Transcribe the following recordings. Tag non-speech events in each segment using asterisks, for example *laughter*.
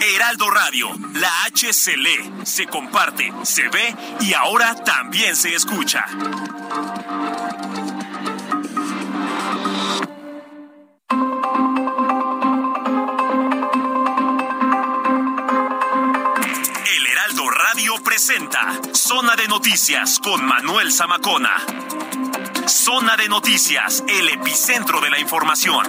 Heraldo Radio, la H se lee, se comparte, se ve y ahora también se escucha. El Heraldo Radio presenta Zona de Noticias con Manuel Zamacona. Zona de Noticias, el epicentro de la información.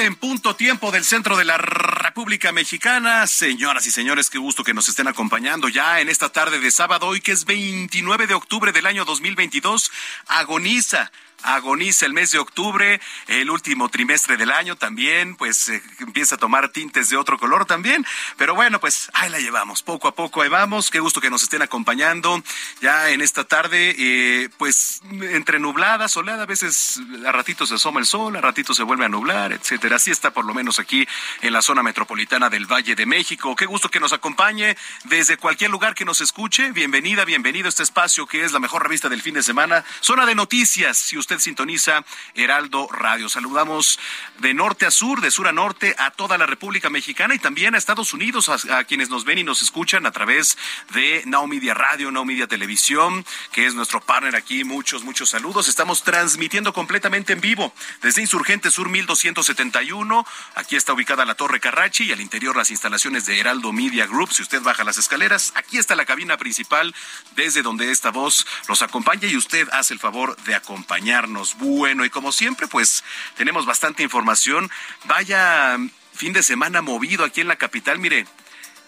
En punto tiempo del centro de la República Mexicana. Señoras y señores, qué gusto que nos estén acompañando ya en esta tarde de sábado, hoy que es 29 de octubre del año 2022. Agoniza agoniza el mes de octubre, el último trimestre del año también, pues eh, empieza a tomar tintes de otro color también. Pero bueno, pues ahí la llevamos, poco a poco ahí vamos. Qué gusto que nos estén acompañando ya en esta tarde, eh, pues entre nublada, soleada, a veces a ratitos se asoma el sol, a ratitos se vuelve a nublar, etcétera. Así está por lo menos aquí en la zona metropolitana del Valle de México. Qué gusto que nos acompañe desde cualquier lugar que nos escuche. Bienvenida, bienvenido a este espacio que es la mejor revista del fin de semana, zona de noticias. Si usted sintoniza Heraldo Radio. Saludamos de norte a sur, de sur a norte, a toda la República Mexicana y también a Estados Unidos, a, quienes nos ven y nos escuchan a través de Now Media Radio, Now Media Televisión, que es nuestro partner aquí. Muchos, muchos saludos. Estamos transmitiendo completamente en vivo desde Insurgente Sur 1271. Aquí está ubicada la Torre Carrachi y al interior las instalaciones de Heraldo Media Group. Si usted baja las escaleras, aquí está la cabina principal desde donde esta voz los acompaña y usted hace el favor de Bueno, y como siempre, pues tenemos bastante información. Vaya fin de semana movido aquí en la capital. Mire,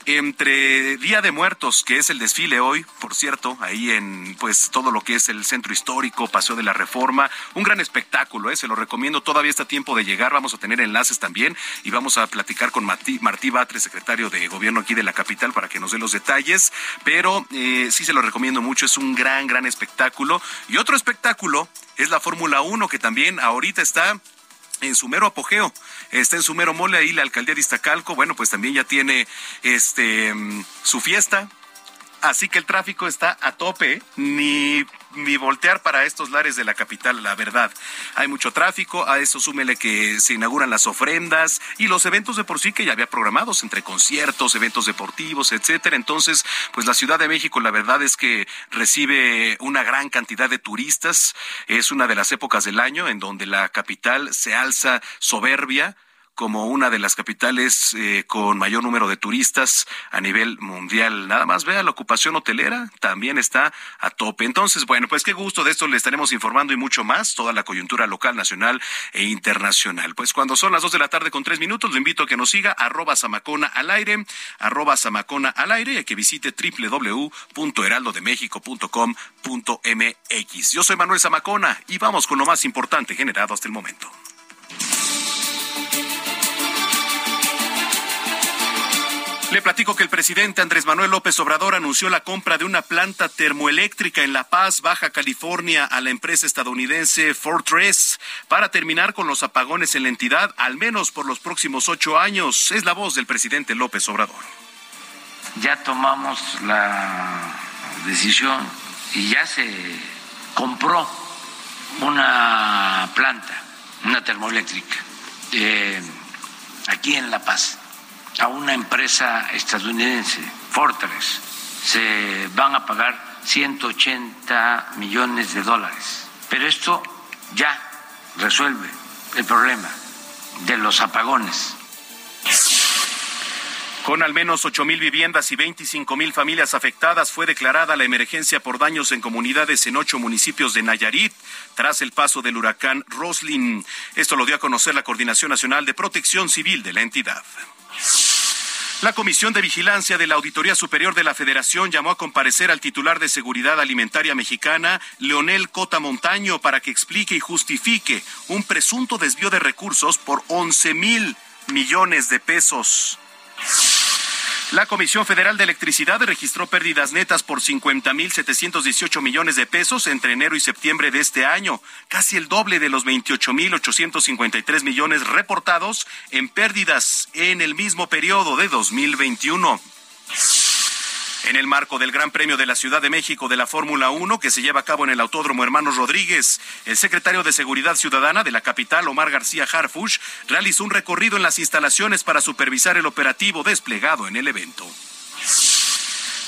entre Día de Muertos, que es el desfile hoy, por cierto, ahí en pues todo lo que es el centro histórico, Paseo de la Reforma, un gran espectáculo, ¿eh? se lo recomiendo, todavía está tiempo de llegar, vamos a tener enlaces también y vamos a platicar con Martí, Martí Batres, secretario de gobierno aquí de la capital, para que nos dé los detalles, pero eh, sí se lo recomiendo mucho, es un gran, gran espectáculo. Y otro espectáculo es la Fórmula 1, que también ahorita está en su mero apogeo, está en su mero mole ahí la alcaldía de Iztacalco, bueno, pues también ya tiene este su fiesta, así que el tráfico está a tope, ni ni voltear para estos lares de la capital, la verdad. Hay mucho tráfico, a eso súmele que se inauguran las ofrendas y los eventos de por sí que ya había programados entre conciertos, eventos deportivos, etcétera. Entonces, pues la Ciudad de México la verdad es que recibe una gran cantidad de turistas. Es una de las épocas del año en donde la capital se alza soberbia como una de las capitales eh, con mayor número de turistas a nivel mundial. Nada más vea la ocupación hotelera, también está a tope. Entonces, bueno, pues qué gusto de esto le estaremos informando y mucho más, toda la coyuntura local, nacional e internacional. Pues cuando son las dos de la tarde con tres minutos, lo invito a que nos siga arroba Samacona al aire, arroba Samacona al aire y a que visite www.heraldodemexico.com.mx. Yo soy Manuel Zamacona y vamos con lo más importante generado hasta el momento. Le platico que el presidente Andrés Manuel López Obrador anunció la compra de una planta termoeléctrica en La Paz, Baja California, a la empresa estadounidense Fortress para terminar con los apagones en la entidad, al menos por los próximos ocho años. Es la voz del presidente López Obrador. Ya tomamos la decisión y ya se compró una planta, una termoeléctrica, eh, aquí en La Paz a una empresa estadounidense, Fortress. Se van a pagar 180 millones de dólares. Pero esto ya resuelve el problema de los apagones. Con al menos ocho mil viviendas y 25 mil familias afectadas, fue declarada la emergencia por daños en comunidades en ocho municipios de Nayarit tras el paso del huracán Roslin. Esto lo dio a conocer la Coordinación Nacional de Protección Civil de la entidad. La Comisión de Vigilancia de la Auditoría Superior de la Federación llamó a comparecer al titular de Seguridad Alimentaria Mexicana, Leonel Cota Montaño, para que explique y justifique un presunto desvío de recursos por 11 mil millones de pesos. La Comisión Federal de Electricidad registró pérdidas netas por 50.718 millones de pesos entre enero y septiembre de este año, casi el doble de los 28.853 millones reportados en pérdidas en el mismo periodo de 2021. En el marco del Gran Premio de la Ciudad de México de la Fórmula 1 que se lleva a cabo en el Autódromo Hermanos Rodríguez, el secretario de Seguridad Ciudadana de la capital, Omar García Harfush, realizó un recorrido en las instalaciones para supervisar el operativo desplegado en el evento.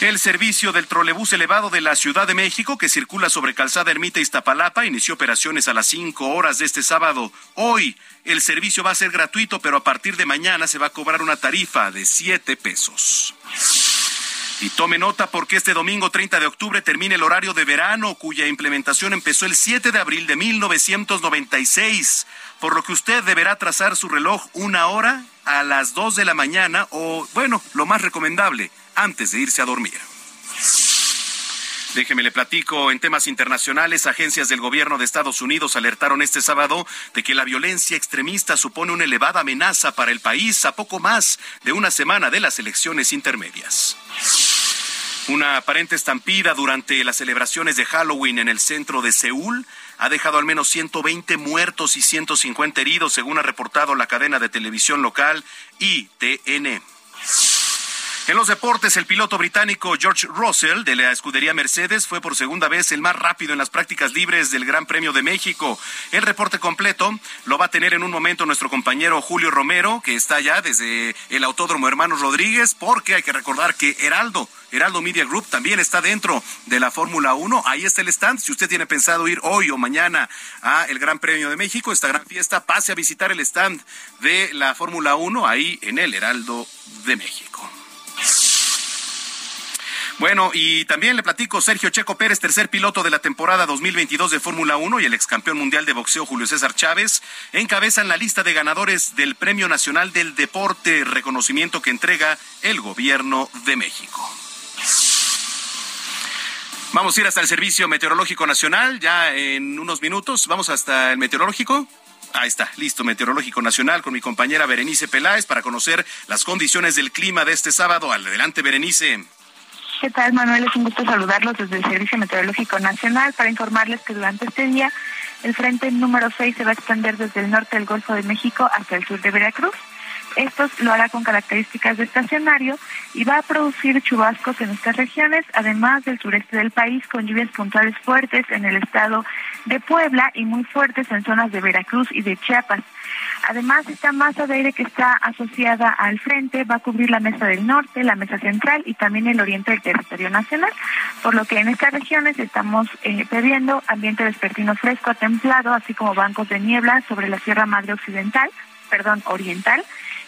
El servicio del trolebús elevado de la Ciudad de México, que circula sobre Calzada Ermita Iztapalapa, inició operaciones a las 5 horas de este sábado. Hoy, el servicio va a ser gratuito, pero a partir de mañana se va a cobrar una tarifa de 7 pesos. Y tome nota porque este domingo 30 de octubre termina el horario de verano cuya implementación empezó el 7 de abril de 1996, por lo que usted deberá trazar su reloj una hora a las 2 de la mañana o, bueno, lo más recomendable, antes de irse a dormir. Déjeme le platico, en temas internacionales, agencias del gobierno de Estados Unidos alertaron este sábado de que la violencia extremista supone una elevada amenaza para el país a poco más de una semana de las elecciones intermedias. Una aparente estampida durante las celebraciones de Halloween en el centro de Seúl ha dejado al menos 120 muertos y 150 heridos, según ha reportado la cadena de televisión local ITN. En los deportes, el piloto británico George Russell de la escudería Mercedes fue por segunda vez el más rápido en las prácticas libres del Gran Premio de México. El reporte completo lo va a tener en un momento nuestro compañero Julio Romero, que está ya desde el Autódromo Hermanos Rodríguez, porque hay que recordar que Heraldo, Heraldo Media Group también está dentro de la Fórmula 1. Ahí está el stand. Si usted tiene pensado ir hoy o mañana a el Gran Premio de México, esta gran fiesta, pase a visitar el stand de la Fórmula 1 ahí en el Heraldo de México. Bueno, y también le platico, Sergio Checo Pérez, tercer piloto de la temporada 2022 de Fórmula 1 y el ex campeón mundial de boxeo Julio César Chávez, encabezan la lista de ganadores del Premio Nacional del Deporte, reconocimiento que entrega el Gobierno de México. Vamos a ir hasta el Servicio Meteorológico Nacional, ya en unos minutos. Vamos hasta el Meteorológico. Ahí está, listo, Meteorológico Nacional con mi compañera Berenice Peláez para conocer las condiciones del clima de este sábado. Adelante, Berenice. ¿Qué tal, Manuel? Es un gusto saludarlos desde el Servicio Meteorológico Nacional para informarles que durante este día el frente número 6 se va a extender desde el norte del Golfo de México hasta el sur de Veracruz. Esto lo hará con características de estacionario y va a producir chubascos en estas regiones, además del sureste del país, con lluvias puntuales fuertes en el estado de Puebla y muy fuertes en zonas de Veracruz y de Chiapas. Además, esta masa de aire que está asociada al frente va a cubrir la mesa del norte, la mesa central y también el oriente del territorio nacional, por lo que en estas regiones estamos eh, previendo ambiente vespertino fresco templado, así como bancos de niebla sobre la Sierra Madre Occidental, perdón, oriental,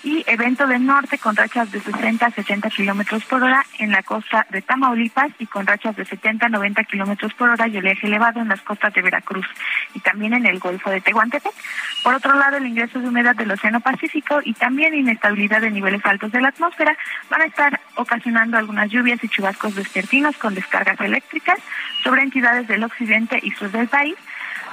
y evento del norte con rachas de 60 a 70 kilómetros por hora en la costa de Tamaulipas y con rachas de 70 a 90 kilómetros por hora y oleaje elevado en las costas de Veracruz y también en el Golfo de Tehuantepec. Por otro lado, el ingreso de humedad del Océano Pacífico y también inestabilidad de niveles altos de la atmósfera van a estar ocasionando algunas lluvias y chubascos vespertinos con descargas eléctricas sobre entidades del occidente y sur del país,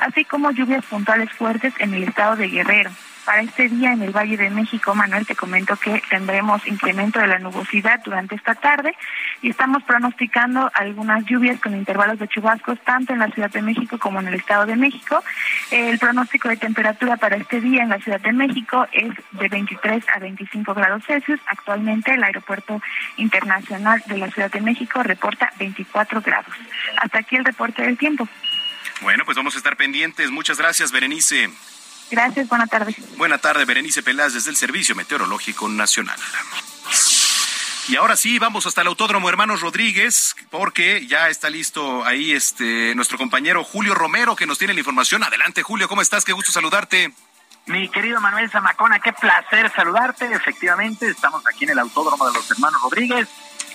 así como lluvias puntuales fuertes en el estado de Guerrero. Para este día en el Valle de México, Manuel, te comento que tendremos incremento de la nubosidad durante esta tarde y estamos pronosticando algunas lluvias con intervalos de chubascos tanto en la Ciudad de México como en el Estado de México. El pronóstico de temperatura para este día en la Ciudad de México es de 23 a 25 grados Celsius. Actualmente el Aeropuerto Internacional de la Ciudad de México reporta 24 grados. Hasta aquí el reporte del tiempo. Bueno, pues vamos a estar pendientes. Muchas gracias, Berenice. Gracias, buena tarde. Buena tarde, Berenice Pelaz, desde el Servicio Meteorológico Nacional. Y ahora sí, vamos hasta el Autódromo Hermanos Rodríguez, porque ya está listo ahí este nuestro compañero Julio Romero, que nos tiene la información. Adelante, Julio, ¿cómo estás? Qué gusto saludarte. Mi querido Manuel Zamacona, qué placer saludarte. Efectivamente, estamos aquí en el Autódromo de los Hermanos Rodríguez.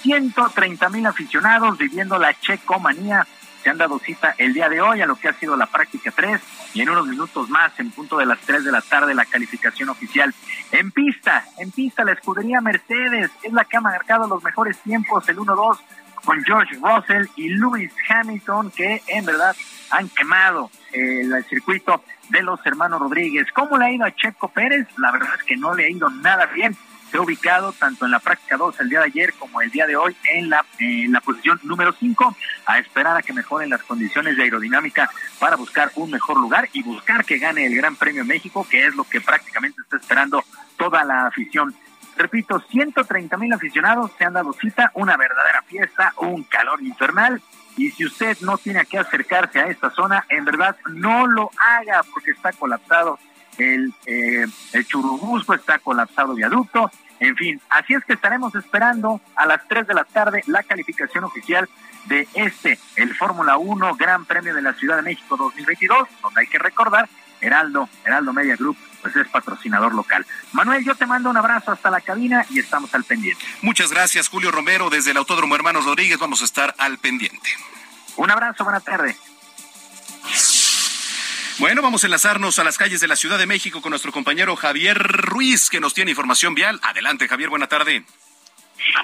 130 mil aficionados viviendo la checomanía se han dado cita el día de hoy a lo que ha sido la práctica 3 y en unos minutos más, en punto de las 3 de la tarde, la calificación oficial. En pista, en pista, la escudería Mercedes es la que ha marcado los mejores tiempos, el 1-2 con George Russell y Lewis Hamilton, que en verdad han quemado el, circuito de los hermanos Rodríguez. ¿Cómo le ha ido a Checo Pérez? La verdad es que no le ha ido nada bien. Se ha ubicado tanto en la práctica 2 el día de ayer como el día de hoy en la, en la posición número 5, a esperar a que mejoren las condiciones de aerodinámica para buscar un mejor lugar y buscar que gane el Gran Premio México, que es lo que prácticamente está esperando toda la afición. Repito, 130 mil aficionados se han dado cita, una verdadera fiesta, un calor infernal. Y si usted no tiene que acercarse a esta zona, en verdad no lo haga porque está colapsado el, eh, el Churubusco, está colapsado viaducto. En fin, así es que estaremos esperando a las 3 de la tarde la calificación oficial de este, el Fórmula 1 Gran Premio de la Ciudad de México 2022, donde hay que recordar, Heraldo, Heraldo Media Group pues es patrocinador local. Manuel, yo te mando un abrazo hasta la cabina y estamos al pendiente. Muchas gracias, Julio Romero, desde el Autódromo Hermanos Rodríguez, vamos a estar al pendiente. Un abrazo, buena tarde. Bueno, vamos a enlazarnos a las calles de la Ciudad de México con nuestro compañero Javier Ruiz, que nos tiene información vial. Adelante, Javier, buena tarde.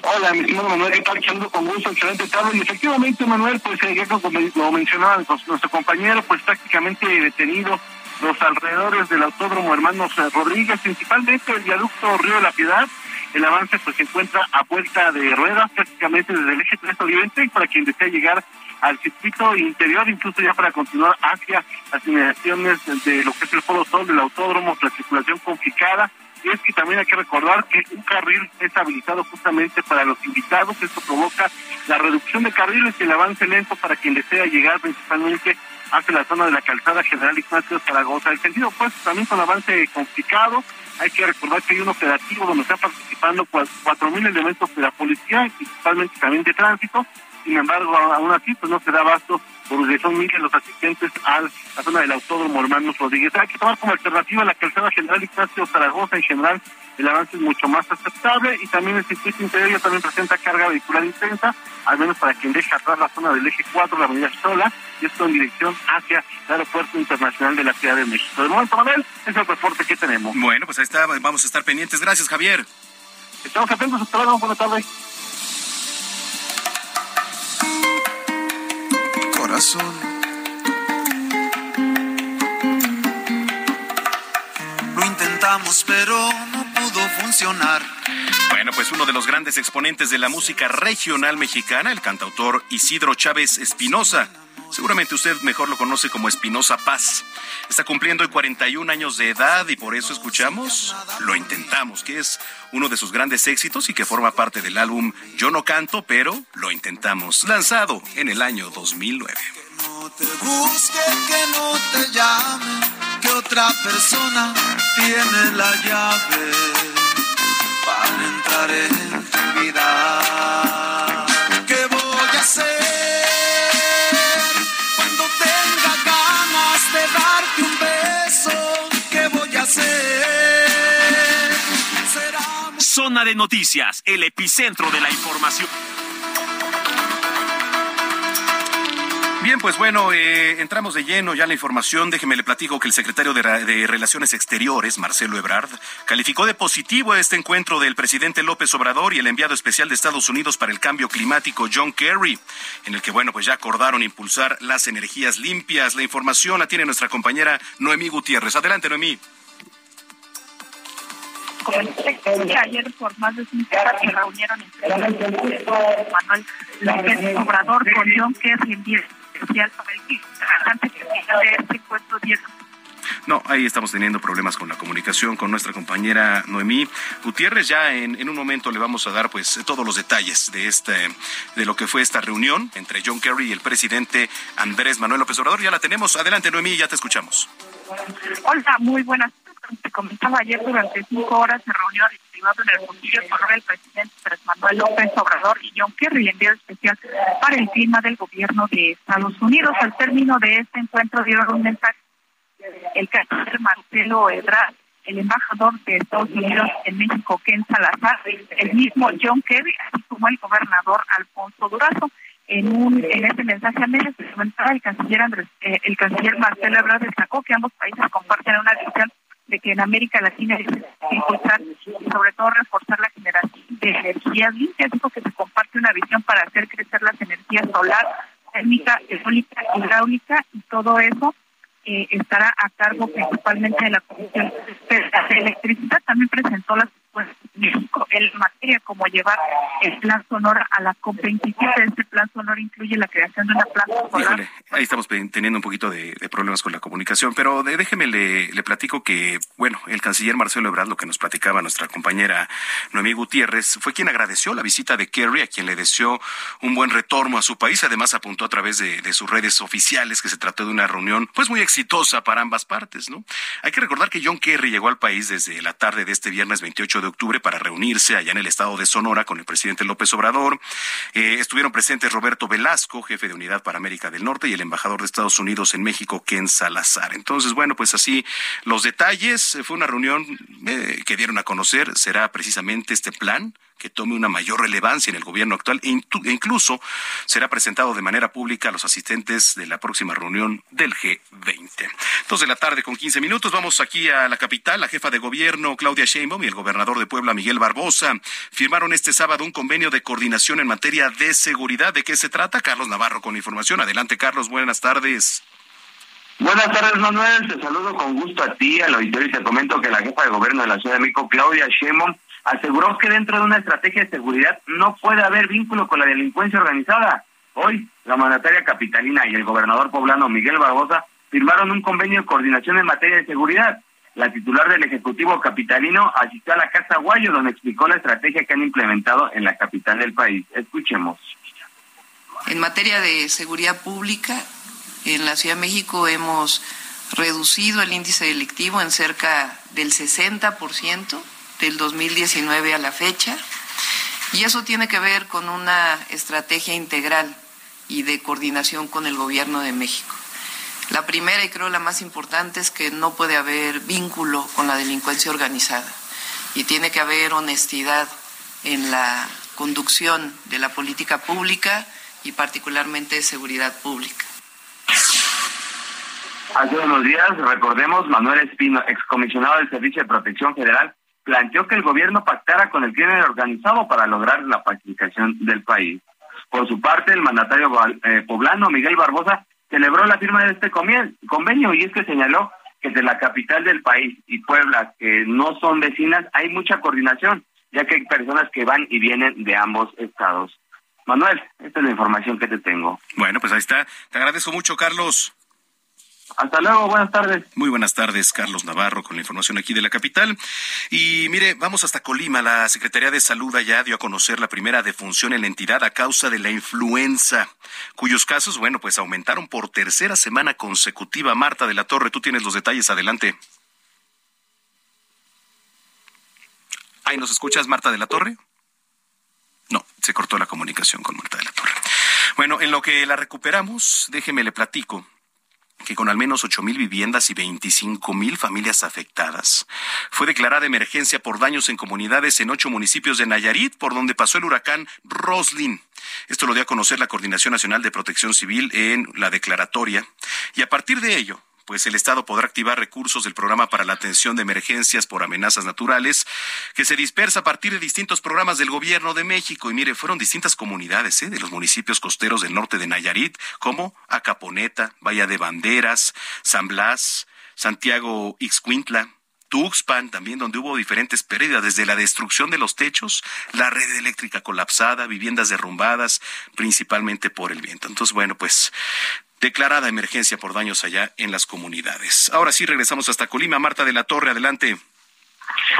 Hola, mi estimado Manuel, ¿qué tal? Saludo con gusto, excelente tarde. Y efectivamente, Manuel, pues eh, ya como lo mencionaba nuestro compañero, pues prácticamente detenido los alrededores del Autódromo Hermanos eh, Rodríguez, principalmente el viaducto Río de la Piedad. El avance pues se encuentra a vuelta de ruedas, prácticamente desde el eje 3 Oriente, para quien desea llegar al circuito interior, incluso ya para continuar hacia las inmediaciones de lo que es el Foro Sol del autódromo, la circulación complicada. Y es que también hay que recordar que un carril es habilitado justamente para los invitados. Esto provoca la reducción de carriles y el avance lento para quien desea llegar principalmente hacia la zona de la calzada General Ignacio Zaragoza. El sentido pues también con avance complicado. Hay que recordar que hay un operativo donde están participando cuatro mil elementos de la policía, principalmente también de tránsito. Sin embargo, aún así, pues no se da abasto porque son miles los asistentes a la zona del Autódromo Hermanos Rodríguez. Hay que tomar como alternativa la calzada General Ignacio Zaragoza en general. El avance es mucho más aceptable y también el circuito interior también presenta carga vehicular intensa, al menos para quien deja atrás la zona del eje 4, la avenida Sola, y esto en dirección hacia el Aeropuerto Internacional de la Ciudad de México. De momento, Manuel, es el reporte que tenemos. Bueno, pues ahí está, vamos a estar pendientes. Gracias, Javier. Estamos atentos, hasta luego, buenas tardes. Lo intentamos, pero no pudo funcionar. Bueno, pues uno de los grandes exponentes de la música regional mexicana, el cantautor Isidro Chávez Espinosa. Seguramente usted mejor lo conoce como Espinosa Paz. Está cumpliendo hoy 41 años de edad y por eso escuchamos Lo Intentamos, que es uno de sus grandes éxitos y que forma parte del álbum Yo no canto, pero Lo Intentamos, lanzado en el año 2009. No te busque, que no te llame, que otra persona tiene la llave para entrar en tu vida. Zona de noticias, el epicentro de la información. Bien, pues bueno, eh, entramos de lleno ya en la información. Déjeme le platico que el secretario de, de, Relaciones Exteriores, Marcelo Ebrard, calificó de positivo este encuentro del presidente López Obrador y el enviado especial de Estados Unidos para el cambio climático, John Kerry, en el que, bueno, pues ya acordaron impulsar las energías limpias. La información la tiene nuestra compañera Noemí Gutiérrez. Adelante, Noemí ayer por más de cinco horas se reunieron entre Manuel López Obrador con John Kerry en día especial para el antes de este encuentro 10 no, ahí estamos teniendo problemas con la comunicación con nuestra compañera Noemí Gutiérrez. Ya en, en, un momento le vamos a dar pues todos los detalles de este de lo que fue esta reunión entre John Kerry y el presidente Andrés Manuel López Obrador. Ya la tenemos. Adelante, Noemí, ya te escuchamos. Hola, muy buenas te comentaba ayer durante cinco horas se reunió en el Mundillo con el presidente Andrés Manuel López Obrador y John Kerry, enviado especial para el clima del gobierno de Estados Unidos. Al término de este encuentro dieron un mensaje el canciller Marcelo Ebrard, el embajador de Estados Unidos en México, Ken Salazar, el mismo John Kerry, así como el gobernador Alfonso Durazo. En un en ese mensaje a medios el canciller Andrés, eh, el canciller Marcelo Ebrard destacó que ambos países comparten una visión de que en América Latina que impulsar y sobre todo reforzar la generación de energías limpias. Dijo que se comparte una visión para hacer crecer las energías solar, térmica, eólica, hidráulica y todo eso eh, estará a cargo principalmente de la Comisión de Electricidad. También presentó las México en materia como llevar el plan Sonora a la COP27. Este plan Sonora incluye la creación de una planta solar. ahí estamos teniendo un poquito de, problemas con la comunicación, pero déjeme le, le, platico que, bueno, el canciller Marcelo Ebrard, lo que nos platicaba nuestra compañera Noemí Gutiérrez, fue quien agradeció la visita de Kerry, a quien le deseó un buen retorno a su país. Además, apuntó a través de, de sus redes oficiales que se trató de una reunión, pues muy exitosa para ambas partes, ¿no? Hay que recordar que John Kerry llegó al país desde la tarde de este viernes 28 de octubre para reunirse allá en el estado de Sonora con el presidente López Obrador. Eh, estuvieron presentes Roberto Velasco, jefe de unidad para América del Norte, y el embajador de Estados Unidos en México, Ken Salazar. Entonces, bueno, pues así los detalles. Fue una reunión eh, que dieron a conocer. Será precisamente este plan que tome una mayor relevancia en el gobierno actual e, e incluso será presentado de manera pública a los asistentes de la próxima reunión del G20. Dos de la tarde con 15 minutos. Vamos aquí a la capital. La jefa de gobierno, Claudia Sheinbaum, y el gobernador de Puebla, Miguel Barbosa, firmaron este sábado un convenio de coordinación en materia de seguridad. ¿De qué se trata? Carlos Navarro con información. Adelante, Carlos. Buenas tardes. Buenas tardes, Manuel. Te saludo con gusto a ti, al auditorio, y te comento que la jefa de gobierno de la Ciudad de México, Claudia Sheinbaum, aseguró que dentro de una estrategia de seguridad no puede haber vínculo con la delincuencia organizada. Hoy, la mandataria capitalina y el gobernador poblano Miguel Barbosa firmaron un convenio de coordinación en materia de seguridad. La titular del Ejecutivo Capitalino asistió a la Casa Guayo, donde explicó la estrategia que han implementado en la capital del país. Escuchemos. En materia de seguridad pública, en la Ciudad de México hemos reducido el índice delictivo en cerca del 60% del 2019 a la fecha. Y eso tiene que ver con una estrategia integral y de coordinación con el Gobierno de México. La primera y creo la más importante es que no puede haber vínculo con la delincuencia organizada y tiene que haber honestidad en la conducción de la política pública y particularmente de seguridad pública. Hace unos días, recordemos, Manuel Espino, excomisionado del Servicio de Protección Federal, planteó que el gobierno pactara con el crimen organizado para lograr la pacificación del país. Por su parte, el mandatario eh, poblano Miguel Barbosa celebró la firma de este convenio y es que señaló que de la capital del país y Puebla, que no son vecinas, hay mucha coordinación, ya que hay personas que van y vienen de ambos estados. Manuel, esta es la información que te tengo. Bueno, pues ahí está. Te agradezco mucho, Carlos. Hasta luego, buenas tardes. Muy buenas tardes, Carlos Navarro, con la información aquí de la capital. Y mire, vamos hasta Colima. La Secretaría de Salud allá dio a conocer la primera defunción en la entidad a causa de la influenza, cuyos casos, bueno, pues aumentaron por tercera semana consecutiva. Marta de la Torre, tú tienes los detalles, adelante. ¿Ahí nos escuchas, Marta de la Torre? No, se cortó la comunicación con Marta de la Torre. Bueno, en lo que la recuperamos, déjeme le platico que con al menos ocho mil viviendas y veinticinco mil familias afectadas, fue declarada emergencia por daños en comunidades en ocho municipios de Nayarit, por donde pasó el huracán Roslin. Esto lo dio a conocer la Coordinación Nacional de Protección Civil en la declaratoria. Y a partir de ello, pues el Estado podrá activar recursos del programa para la atención de emergencias por amenazas naturales, que se dispersa a partir de distintos programas del Gobierno de México. Y mire, fueron distintas comunidades ¿eh? de los municipios costeros del norte de Nayarit, como Acaponeta, Bahía de Banderas, San Blas, Santiago Ixcuintla, Tuxpan, también donde hubo diferentes pérdidas, desde la destrucción de los techos, la red eléctrica colapsada, viviendas derrumbadas, principalmente por el viento. Entonces, bueno, pues declarada emergencia por daños allá en las comunidades. Ahora sí, regresamos hasta Colima. Marta de la Torre, adelante.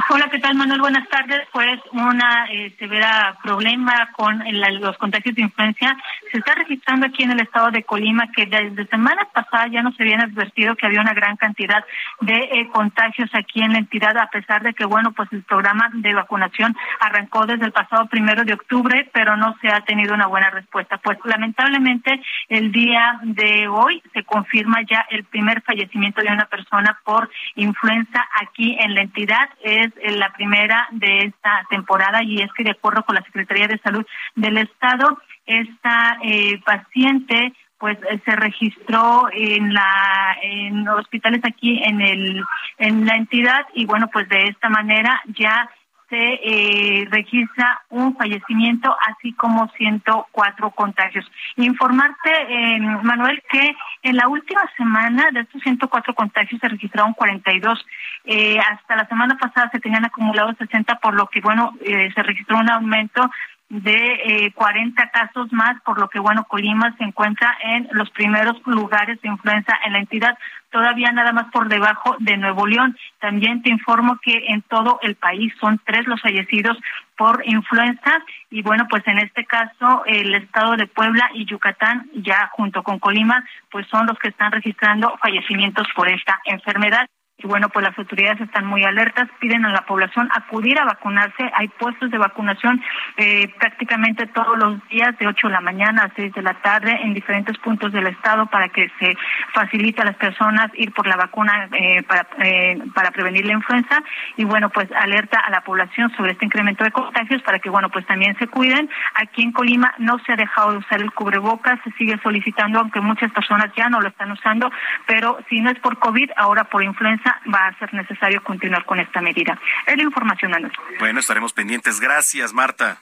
Hola, ¿qué tal, Manuel? Buenas tardes. Pues una eh, severa problema con los contagios de influencia se está registrando aquí en el estado de Colima, que desde semanas pasadas ya nos habían advertido que había una gran cantidad de eh, contagios aquí en la entidad, a pesar de que, bueno, pues el programa de vacunación arrancó desde el pasado primero de octubre, pero no se ha tenido una buena respuesta. Pues lamentablemente el día de hoy se confirma ya el primer fallecimiento de una persona por influenza aquí en la entidad. Es la primera de esta temporada y es que de acuerdo con la Secretaría de Salud del Estado, esta eh, paciente pues eh, se registró en la en hospitales aquí en el en la entidad y bueno pues de esta manera ya se eh, registra un fallecimiento, así como 104 contagios. Informarte, eh, Manuel, que en la última semana de estos 104 contagios se registraron 42. Eh, hasta la semana pasada se tenían acumulados 60, por lo que, bueno, eh, se registró un aumento de eh, 40 casos más, por lo que, bueno, Colima se encuentra en los primeros lugares de influenza en la entidad, todavía nada más por debajo de Nuevo León. También te informo que en todo el país son tres los fallecidos por influenza y bueno, pues en este caso el estado de Puebla y Yucatán ya junto con Colima pues son los que están registrando fallecimientos por esta enfermedad. Y bueno, pues las autoridades están muy alertas, piden a la población acudir a vacunarse. Hay puestos de vacunación eh, prácticamente todos los días, de 8 de la mañana a 6 de la tarde, en diferentes puntos del estado para que se facilite a las personas ir por la vacuna eh, para, eh, para prevenir la influenza. Y bueno, pues alerta a la población sobre este incremento de contagios para que, bueno, pues también se cuiden. Aquí en Colima no se ha dejado de usar el cubrebocas, se sigue solicitando, aunque muchas personas ya no lo están usando, pero si no es por COVID, ahora por influenza va a ser necesario continuar con esta medida. Es la información, Manuel. Bueno, estaremos pendientes. Gracias, Marta.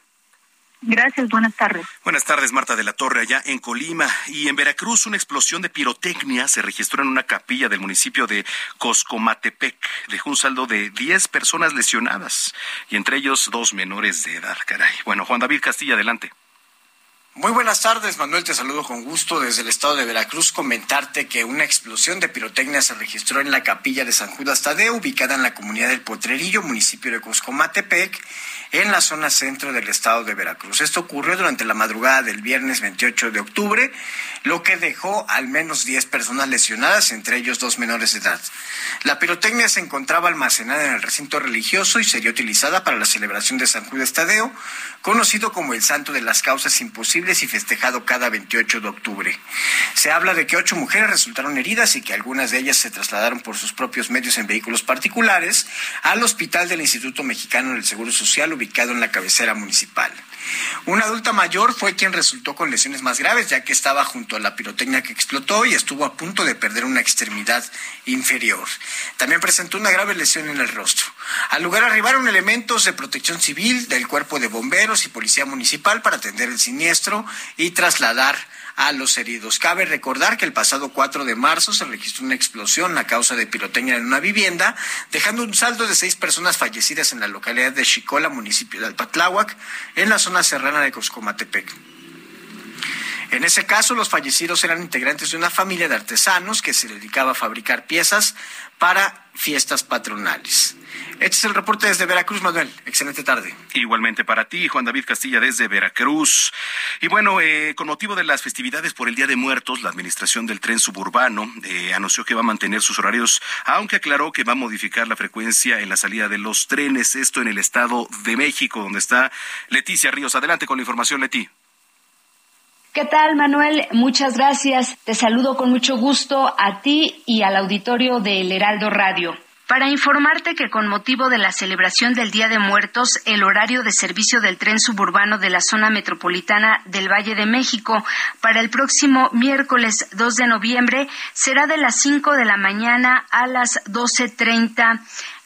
Gracias, buenas tardes. Buenas tardes, Marta de la Torre, allá en Colima. Y en Veracruz, una explosión de pirotecnia se registró en una capilla del municipio de Coscomatepec. Dejó un saldo de 10 personas lesionadas y entre ellos dos menores de edad, caray. Bueno, Juan David Castilla, adelante. Muy buenas tardes, Manuel. Te saludo con gusto desde el estado de Veracruz. Comentarte que una explosión de pirotecnia se registró en la capilla de San Judas Tadeo, ubicada en la comunidad del Potrerillo, municipio de Coscomatepec, en la zona centro del estado de Veracruz. Esto ocurrió durante la madrugada del viernes 28 de octubre, lo que dejó al menos 10 personas lesionadas, entre ellos dos menores de edad. La pirotecnia se encontraba almacenada en el recinto religioso y sería utilizada para la celebración de San Judas Tadeo, conocido como el Santo de las Causas Imposibles y festejado cada 28 de octubre. Se habla de que ocho mujeres resultaron heridas y que algunas de ellas se trasladaron por sus propios medios en vehículos particulares al hospital del Instituto Mexicano del Seguro Social ubicado en la cabecera municipal. Una adulta mayor fue quien resultó con lesiones más graves, ya que estaba junto a la pirotecnia que explotó y estuvo a punto de perder una extremidad inferior. También presentó una grave lesión en el rostro. Al lugar arribaron elementos de protección civil, del cuerpo de bomberos y policía municipal para atender el siniestro y trasladar a los heridos. Cabe recordar que el pasado 4 de marzo se registró una explosión a causa de pirotecnia en una vivienda, dejando un saldo de seis personas fallecidas en la localidad de Chicola, municipio de Alpatláhuac, en la zona serrana de Coscomatepec. En ese caso, los fallecidos eran integrantes de una familia de artesanos que se dedicaba a fabricar piezas para fiestas patronales. Este es el reporte desde Veracruz, Manuel. Excelente tarde. Igualmente para ti, Juan David Castilla, desde Veracruz. Y bueno, eh, con motivo de las festividades por el Día de Muertos, la administración del tren suburbano eh, anunció que va a mantener sus horarios, aunque aclaró que va a modificar la frecuencia en la salida de los trenes, esto en el Estado de México, donde está Leticia Ríos. Adelante con la información, Leti. ¿Qué tal, Manuel? Muchas gracias. Te saludo con mucho gusto a ti y al auditorio del Heraldo Radio para informarte que con motivo de la celebración del Día de Muertos, el horario de servicio del tren suburbano de la zona metropolitana del Valle de México para el próximo miércoles 2 de noviembre será de las 5 de la mañana a las 12.30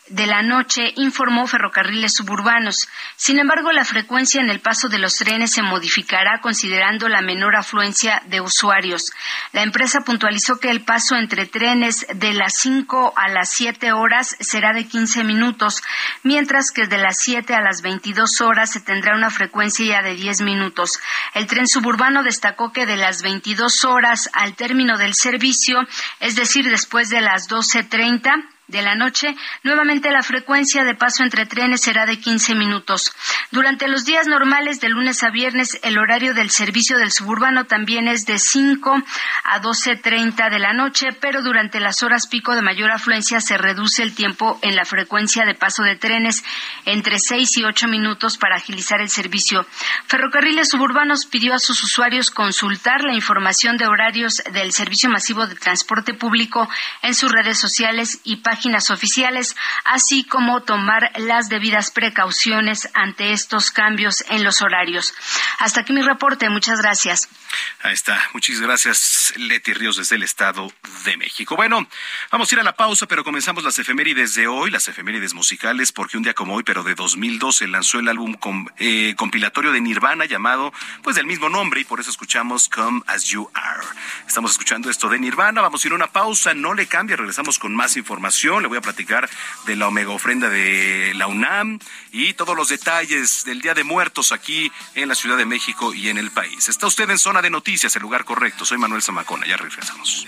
de la noche, informó Ferrocarriles Suburbanos. Sin embargo, la frecuencia en el paso de los trenes se modificará considerando la menor afluencia de usuarios. La empresa puntualizó que el paso entre trenes de las 5 a las 7 horas será de 15 minutos, mientras que de las 7 a las 22 horas se tendrá una frecuencia de 10 minutos. El tren suburbano destacó que de las 22 horas al término del servicio, es decir, después de las 12.30, de la noche, nuevamente la frecuencia de paso entre trenes será de 15 minutos. Durante los días normales de lunes a viernes, el horario del servicio del suburbano también es de 5 a 12.30 de la noche, pero durante las horas pico de mayor afluencia se reduce el tiempo en la frecuencia de paso de trenes entre 6 y 8 minutos para agilizar el servicio. Ferrocarriles Suburbanos pidió a sus usuarios consultar la información de horarios del servicio masivo de transporte público en sus redes sociales y páginas páginas oficiales, así como tomar las debidas precauciones ante estos cambios en los horarios. Hasta aquí mi reporte. Muchas gracias. Ahí está. Muchas gracias, Leti Ríos, desde el Estado de México. Bueno, vamos a ir a la pausa, pero comenzamos las efemérides de hoy, las efemérides musicales, porque un día como hoy, pero de 2012, lanzó el álbum eh, compilatorio de Nirvana llamado, pues, del mismo nombre, y por eso escuchamos Come As You Are. Estamos escuchando esto de Nirvana. Vamos a ir a una pausa, no le cambie, regresamos con más información le voy a platicar de la omega ofrenda de la UNAM y todos los detalles del Día de Muertos aquí en la Ciudad de México y en el país. Está usted en zona de noticias, el lugar correcto. Soy Manuel Zamacona, ya regresamos.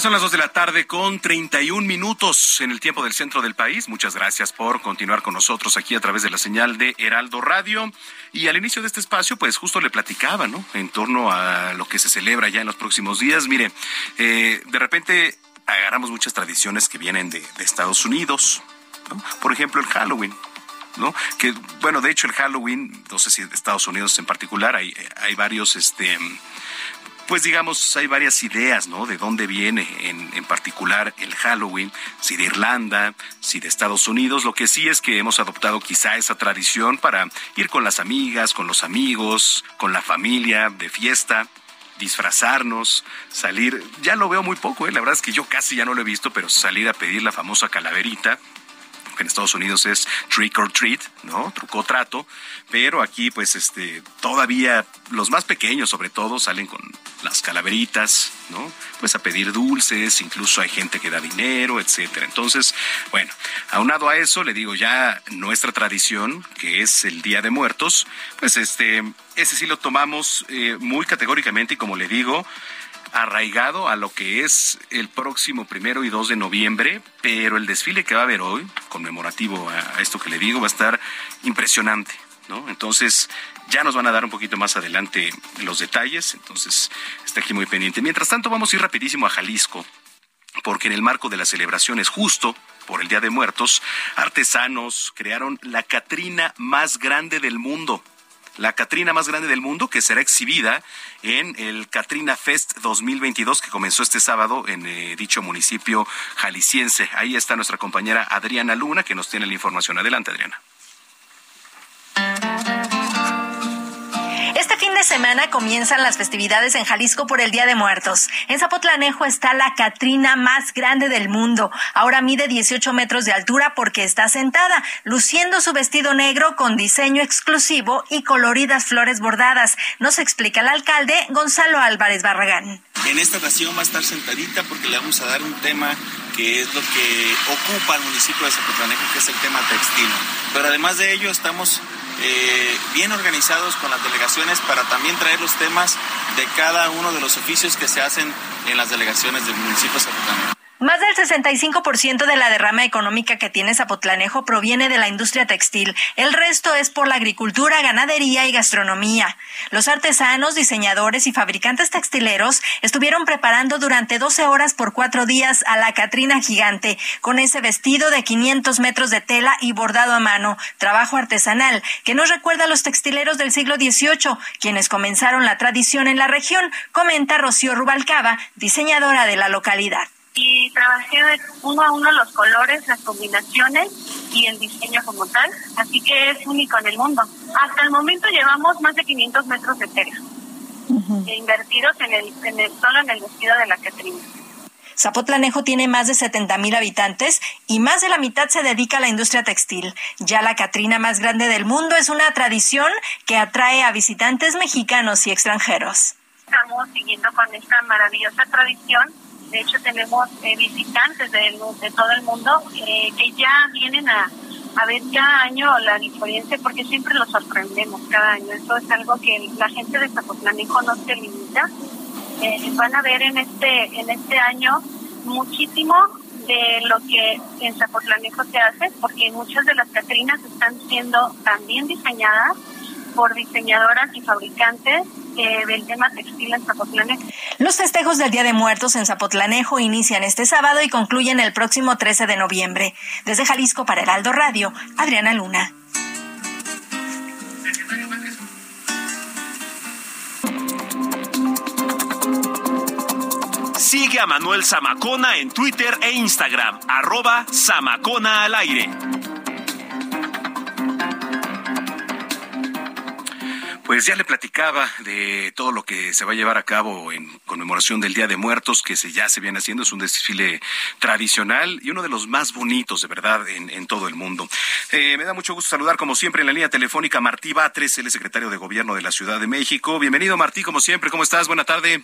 Son las dos de la tarde con 31 minutos en el tiempo del centro del país. Muchas gracias por continuar con nosotros aquí a través de la señal de Heraldo Radio. Y al inicio de este espacio, pues justo le platicaba, ¿no? En torno a lo que se celebra ya en los próximos días. Mire, eh, de repente agarramos muchas tradiciones que vienen de, Estados Unidos. Por ejemplo, el Halloween. ¿no? Que, bueno, de hecho el Halloween, no sé si de Estados Unidos en particular, hay, hay varios, este, pues digamos, hay varias ideas, ¿no? De dónde viene en, en, particular el Halloween, si de Irlanda, si de Estados Unidos. Lo que sí es que hemos adoptado quizá esa tradición para ir con las amigas, con los amigos, con la familia, de fiesta disfrazarnos, salir, ya lo veo muy poco, ¿eh? la verdad es que yo casi ya no lo he visto, pero salir a pedir la famosa calaverita, que en Estados Unidos es trick or treat, ¿no? Truco trato, pero aquí pues este todavía los más pequeños sobre todo salen con las calaveritas, ¿no? Pues a pedir dulces, incluso hay gente que da dinero, etcétera. Entonces, bueno, aunado a eso, le digo ya nuestra tradición, que es el Día de Muertos, pues este, ese sí lo tomamos eh, muy categóricamente y como le digo, arraigado a lo que es el próximo primero y 2 de noviembre, pero el desfile que va a haber hoy, conmemorativo a, esto que le digo, va a estar impresionante. ¿No? Entonces, ya nos van a dar un poquito más adelante los detalles, entonces está aquí muy pendiente. Mientras tanto, vamos a ir rapidísimo a Jalisco, porque en el marco de las celebraciones justo por el Día de Muertos, artesanos crearon la Catrina más grande del mundo la Catrina más grande del mundo, que será exhibida en el Catrina Fest 2022, que comenzó este sábado en eh, dicho municipio jalisciense. Ahí está nuestra compañera Adriana Luna, que nos tiene la información. Adelante, Adriana. De semana comienzan las festividades en Jalisco por el Día de Muertos. En Zapotlanejo está la Catrina más grande del mundo. Ahora mide 18 metros de altura porque está sentada, luciendo su vestido negro con diseño exclusivo y coloridas flores bordadas. Nos explica el alcalde Gonzalo Álvarez Barragán. En esta ocasión va a estar sentadita porque le vamos a dar un tema que es lo que ocupa al municipio de Zapotlanejo, que es el tema textil. Pero además de ello estamos eh, bien organizados con las delegaciones para también traer los temas de cada uno de los oficios que se hacen en las delegaciones del municipio de Zapotlán. Más del 65% de la derrama económica que tiene Zapotlanejo proviene de la industria textil. El resto es por la agricultura, ganadería y gastronomía. Los artesanos, diseñadores y fabricantes textileros estuvieron preparando durante 12 horas por cuatro días a la Catrina gigante, con ese vestido de 500 metros de tela y bordado a mano, trabajo artesanal, que nos recuerda a los textileros del siglo XVIII, quienes comenzaron la tradición en la región, comenta Rocío Rubalcaba, diseñadora de la localidad y trabajé uno a uno los colores, las combinaciones y el diseño como tal, así que es único en el mundo. Hasta el momento llevamos más de 500 metros de tela invertidos en el, en el, solo en el vestido de la Catrina. Zapotlanejo tiene más de 70 mil habitantes y más de la mitad se dedica a la industria textil. Ya la Catrina más grande del mundo es una tradición que atrae a visitantes mexicanos y extranjeros. Estamos siguiendo con esta maravillosa tradición de hecho, tenemos eh, visitantes de, de, todo el mundo eh, que ya vienen a, a ver cada año la diferencia porque siempre los sorprendemos cada año. Eso es algo que la gente de Zapotlanejo no se limita. Eh, van a ver en este, en este año muchísimo de lo que en Zapotlanejo se hace porque muchas de las Catrinas están siendo también diseñadas por diseñadoras y fabricantes eh, del tema textil en Zapotlanejo. Los festejos del Día de Muertos en Zapotlanejo inician este sábado y concluyen el próximo 13 de noviembre. Desde Jalisco para Heraldo Radio, Adriana Luna. Sigue a Manuel Zamacona en Twitter e Instagram, arroba Zamacona al aire. Pues ya le platicaba de todo lo que se va a llevar a cabo en conmemoración del Día de Muertos, que se, ya se viene haciendo. Es un desfile tradicional y uno de los más bonitos, de verdad, en, todo el mundo. Eh, me da mucho gusto saludar, como siempre, en la línea telefónica Martí Batres, el secretario de Gobierno de la Ciudad de México. Bienvenido, Martí, como siempre. ¿Cómo estás? Buena tarde.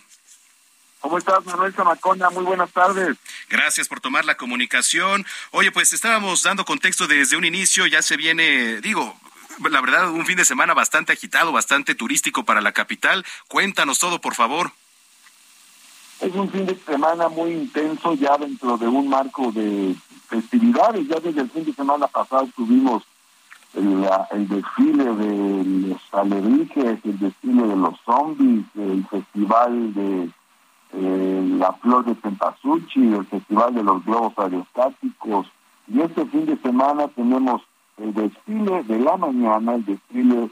¿Cómo estás, Manuel Zamacona? Muy buenas tardes. Gracias por tomar la comunicación. Oye, pues estábamos dando contexto desde un inicio, ya se viene, digo, la verdad, un fin de semana bastante agitado, bastante turístico para la capital. Cuéntanos todo, por favor. Es un fin de semana muy intenso ya dentro de un marco de festividades. Ya desde el fin de semana pasado tuvimos el, desfile de los alebrijes, el desfile de los zombies, el festival de eh, la flor de Tempasuchi, el festival de los globos aerostáticos. Y este fin de semana tenemos el desfile de la mañana, el desfile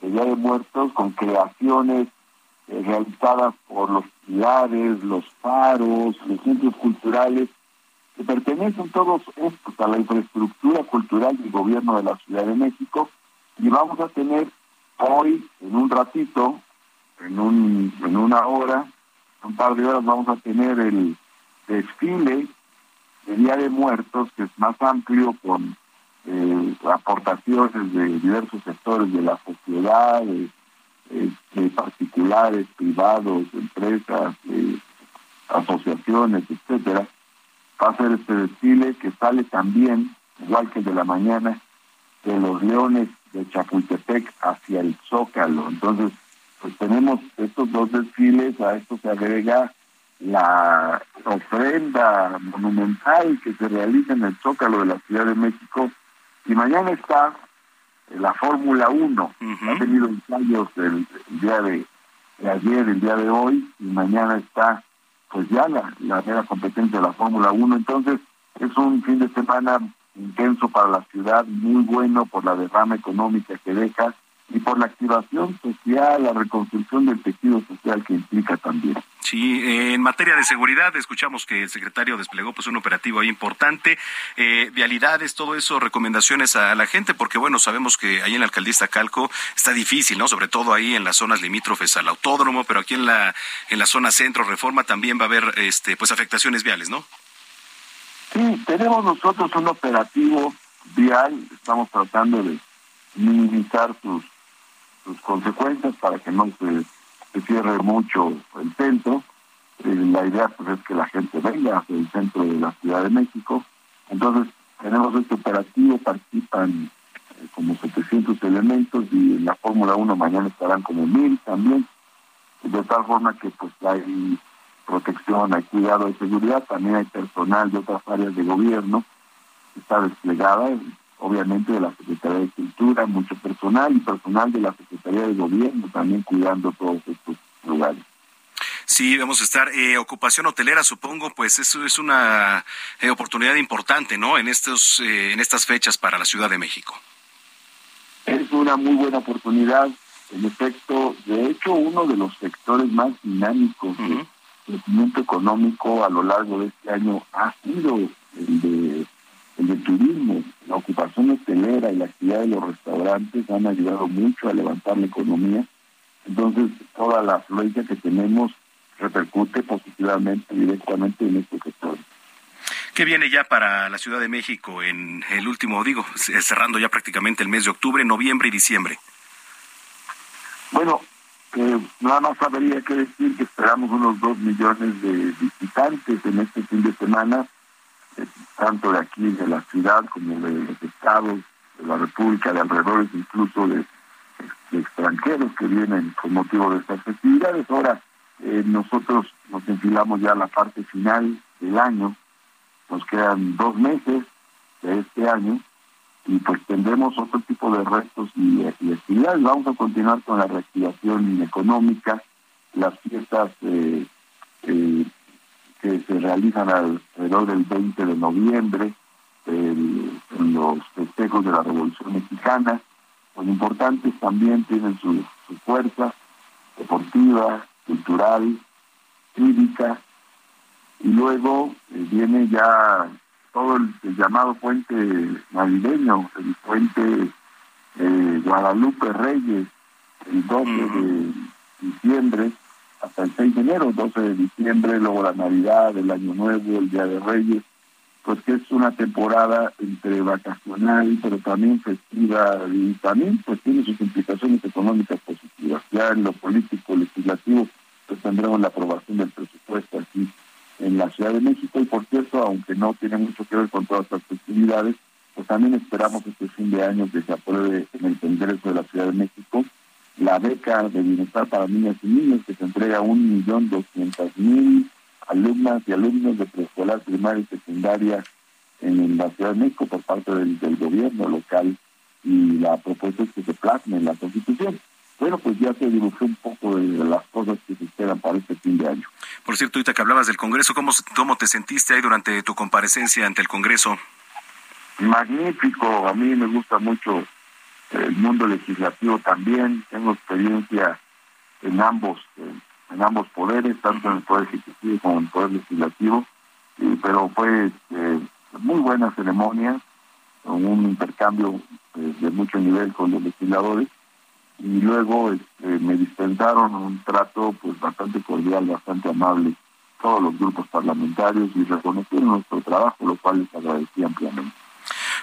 de Día de Muertos con creaciones eh, realizadas por los pilares, los faros, los centros culturales, que pertenecen todos estos a la infraestructura cultural del gobierno de la Ciudad de México. Y vamos a tener hoy, en un ratito, en, un, en una hora, un par de horas, vamos a tener el desfile de Día de Muertos, que es más amplio con eh, aportaciones de diversos sectores de la sociedad, de, particulares, privados, empresas, asociaciones, etcétera, va a ser este desfile que sale también, igual que de la mañana, de los leones de Chapultepec hacia el Zócalo. Entonces, pues tenemos estos dos desfiles, a esto se agrega la ofrenda monumental que se realiza en el Zócalo de la Ciudad de México y mañana está la Fórmula 1. Ha tenido ensayos el, día de, ayer, el día de hoy, y mañana está pues ya la, la mera competencia de la Fórmula 1. Entonces, es un fin de semana intenso para la ciudad, muy bueno por la derrama económica que deja y por la activación social, la reconstrucción del tejido social que implica también. Sí, en materia de seguridad, escuchamos que el secretario desplegó pues un operativo ahí importante, eh, vialidades, todo eso, recomendaciones a la gente, porque bueno, sabemos que ahí en la alcaldía Calco está difícil, ¿no? Sobre todo ahí en las zonas limítrofes al autódromo, pero aquí en la en la zona centro reforma también va a haber este pues afectaciones viales, ¿no? Sí, tenemos nosotros un operativo vial, estamos tratando de minimizar sus sus consecuencias para que no se, cierre mucho el centro. Eh, la idea pues es que la gente venga hacia el centro de la Ciudad de México. Entonces tenemos este operativo, participan eh, como 700 elementos y en la Fórmula 1 mañana estarán como mil también, de tal forma que pues hay protección, hay cuidado de seguridad, también hay personal de otras áreas de gobierno que está desplegada, obviamente de la Secretaría de Cultura, mucho personal y personal de la Secretaría de Gobierno también cuidando todos estos lugares. Sí, vamos a estar. Eh, ocupación hotelera, supongo, pues eso es una eh, oportunidad importante, ¿no? En estos, eh, en estas fechas para la Ciudad de México. Es una muy buena oportunidad. En efecto, de hecho, uno de los sectores más dinámicos de crecimiento económico a lo largo de este año ha sido el de, el de turismo. La ocupación hotelera y la actividad de los restaurantes han ayudado mucho a levantar la economía. Entonces, toda la afluencia que tenemos repercute positivamente directamente en este sector. ¿Qué viene ya para la Ciudad de México en el último, digo, cerrando ya prácticamente el mes de octubre, noviembre y diciembre? Bueno, eh, nada más habría que decir que esperamos unos dos millones de visitantes en este fin de semana, tanto de aquí, de la ciudad, como de los estados, de la República, de alrededores incluso de, extranjeros que vienen con motivo de estas festividades. Ahora, eh, nosotros nos enfilamos ya a la parte final del año, nos quedan dos meses de este año y pues tendremos otro tipo de restos y, actividades. Vamos a continuar con la reactivación económica, las fiestas eh, eh, que se realizan alrededor del 20 de noviembre, en los festejos de la Revolución Mexicana, pues importantes también tienen su, su fuerza deportiva, cultural, cívica, y luego eh, viene ya todo el, llamado puente navideño, el puente eh, Guadalupe Reyes, el 12 de diciembre hasta el 6 de enero, 12 de diciembre, luego la Navidad, el Año Nuevo, el Día de Reyes, pues que es una temporada entre vacacional, pero también festiva y también pues tiene sus implicaciones económicas positivas. Ya en lo político, legislativo, pues tendremos la aprobación del presupuesto aquí en la Ciudad de México y por cierto, aunque no tiene mucho que ver con todas las festividades, pues también esperamos este fin de año que se apruebe en el Congreso de la Ciudad de México la beca de bienestar para niñas y niños que se entrega a un millón doscientas mil alumnas y alumnos de preescolar, primaria y secundaria en, la Ciudad de México por parte del, del gobierno local y la propuesta es que se plasme en la Constitución bueno, pues ya se dibujó un poco de las cosas que se esperan para este fin de año. Por cierto, ahorita que hablabas del Congreso, ¿cómo, cómo te sentiste ahí durante tu comparecencia ante el Congreso? Magnífico, a mí me gusta mucho el mundo legislativo también, tengo experiencia en ambos, en ambos poderes, tanto en el Poder Ejecutivo como en el Poder Legislativo, pero fue eh, muy buena ceremonia, un intercambio eh, de mucho nivel con los legisladores y luego este, me dispensaron un trato pues bastante cordial, bastante amable todos los grupos parlamentarios y reconocieron nuestro trabajo, lo cual les agradecí ampliamente.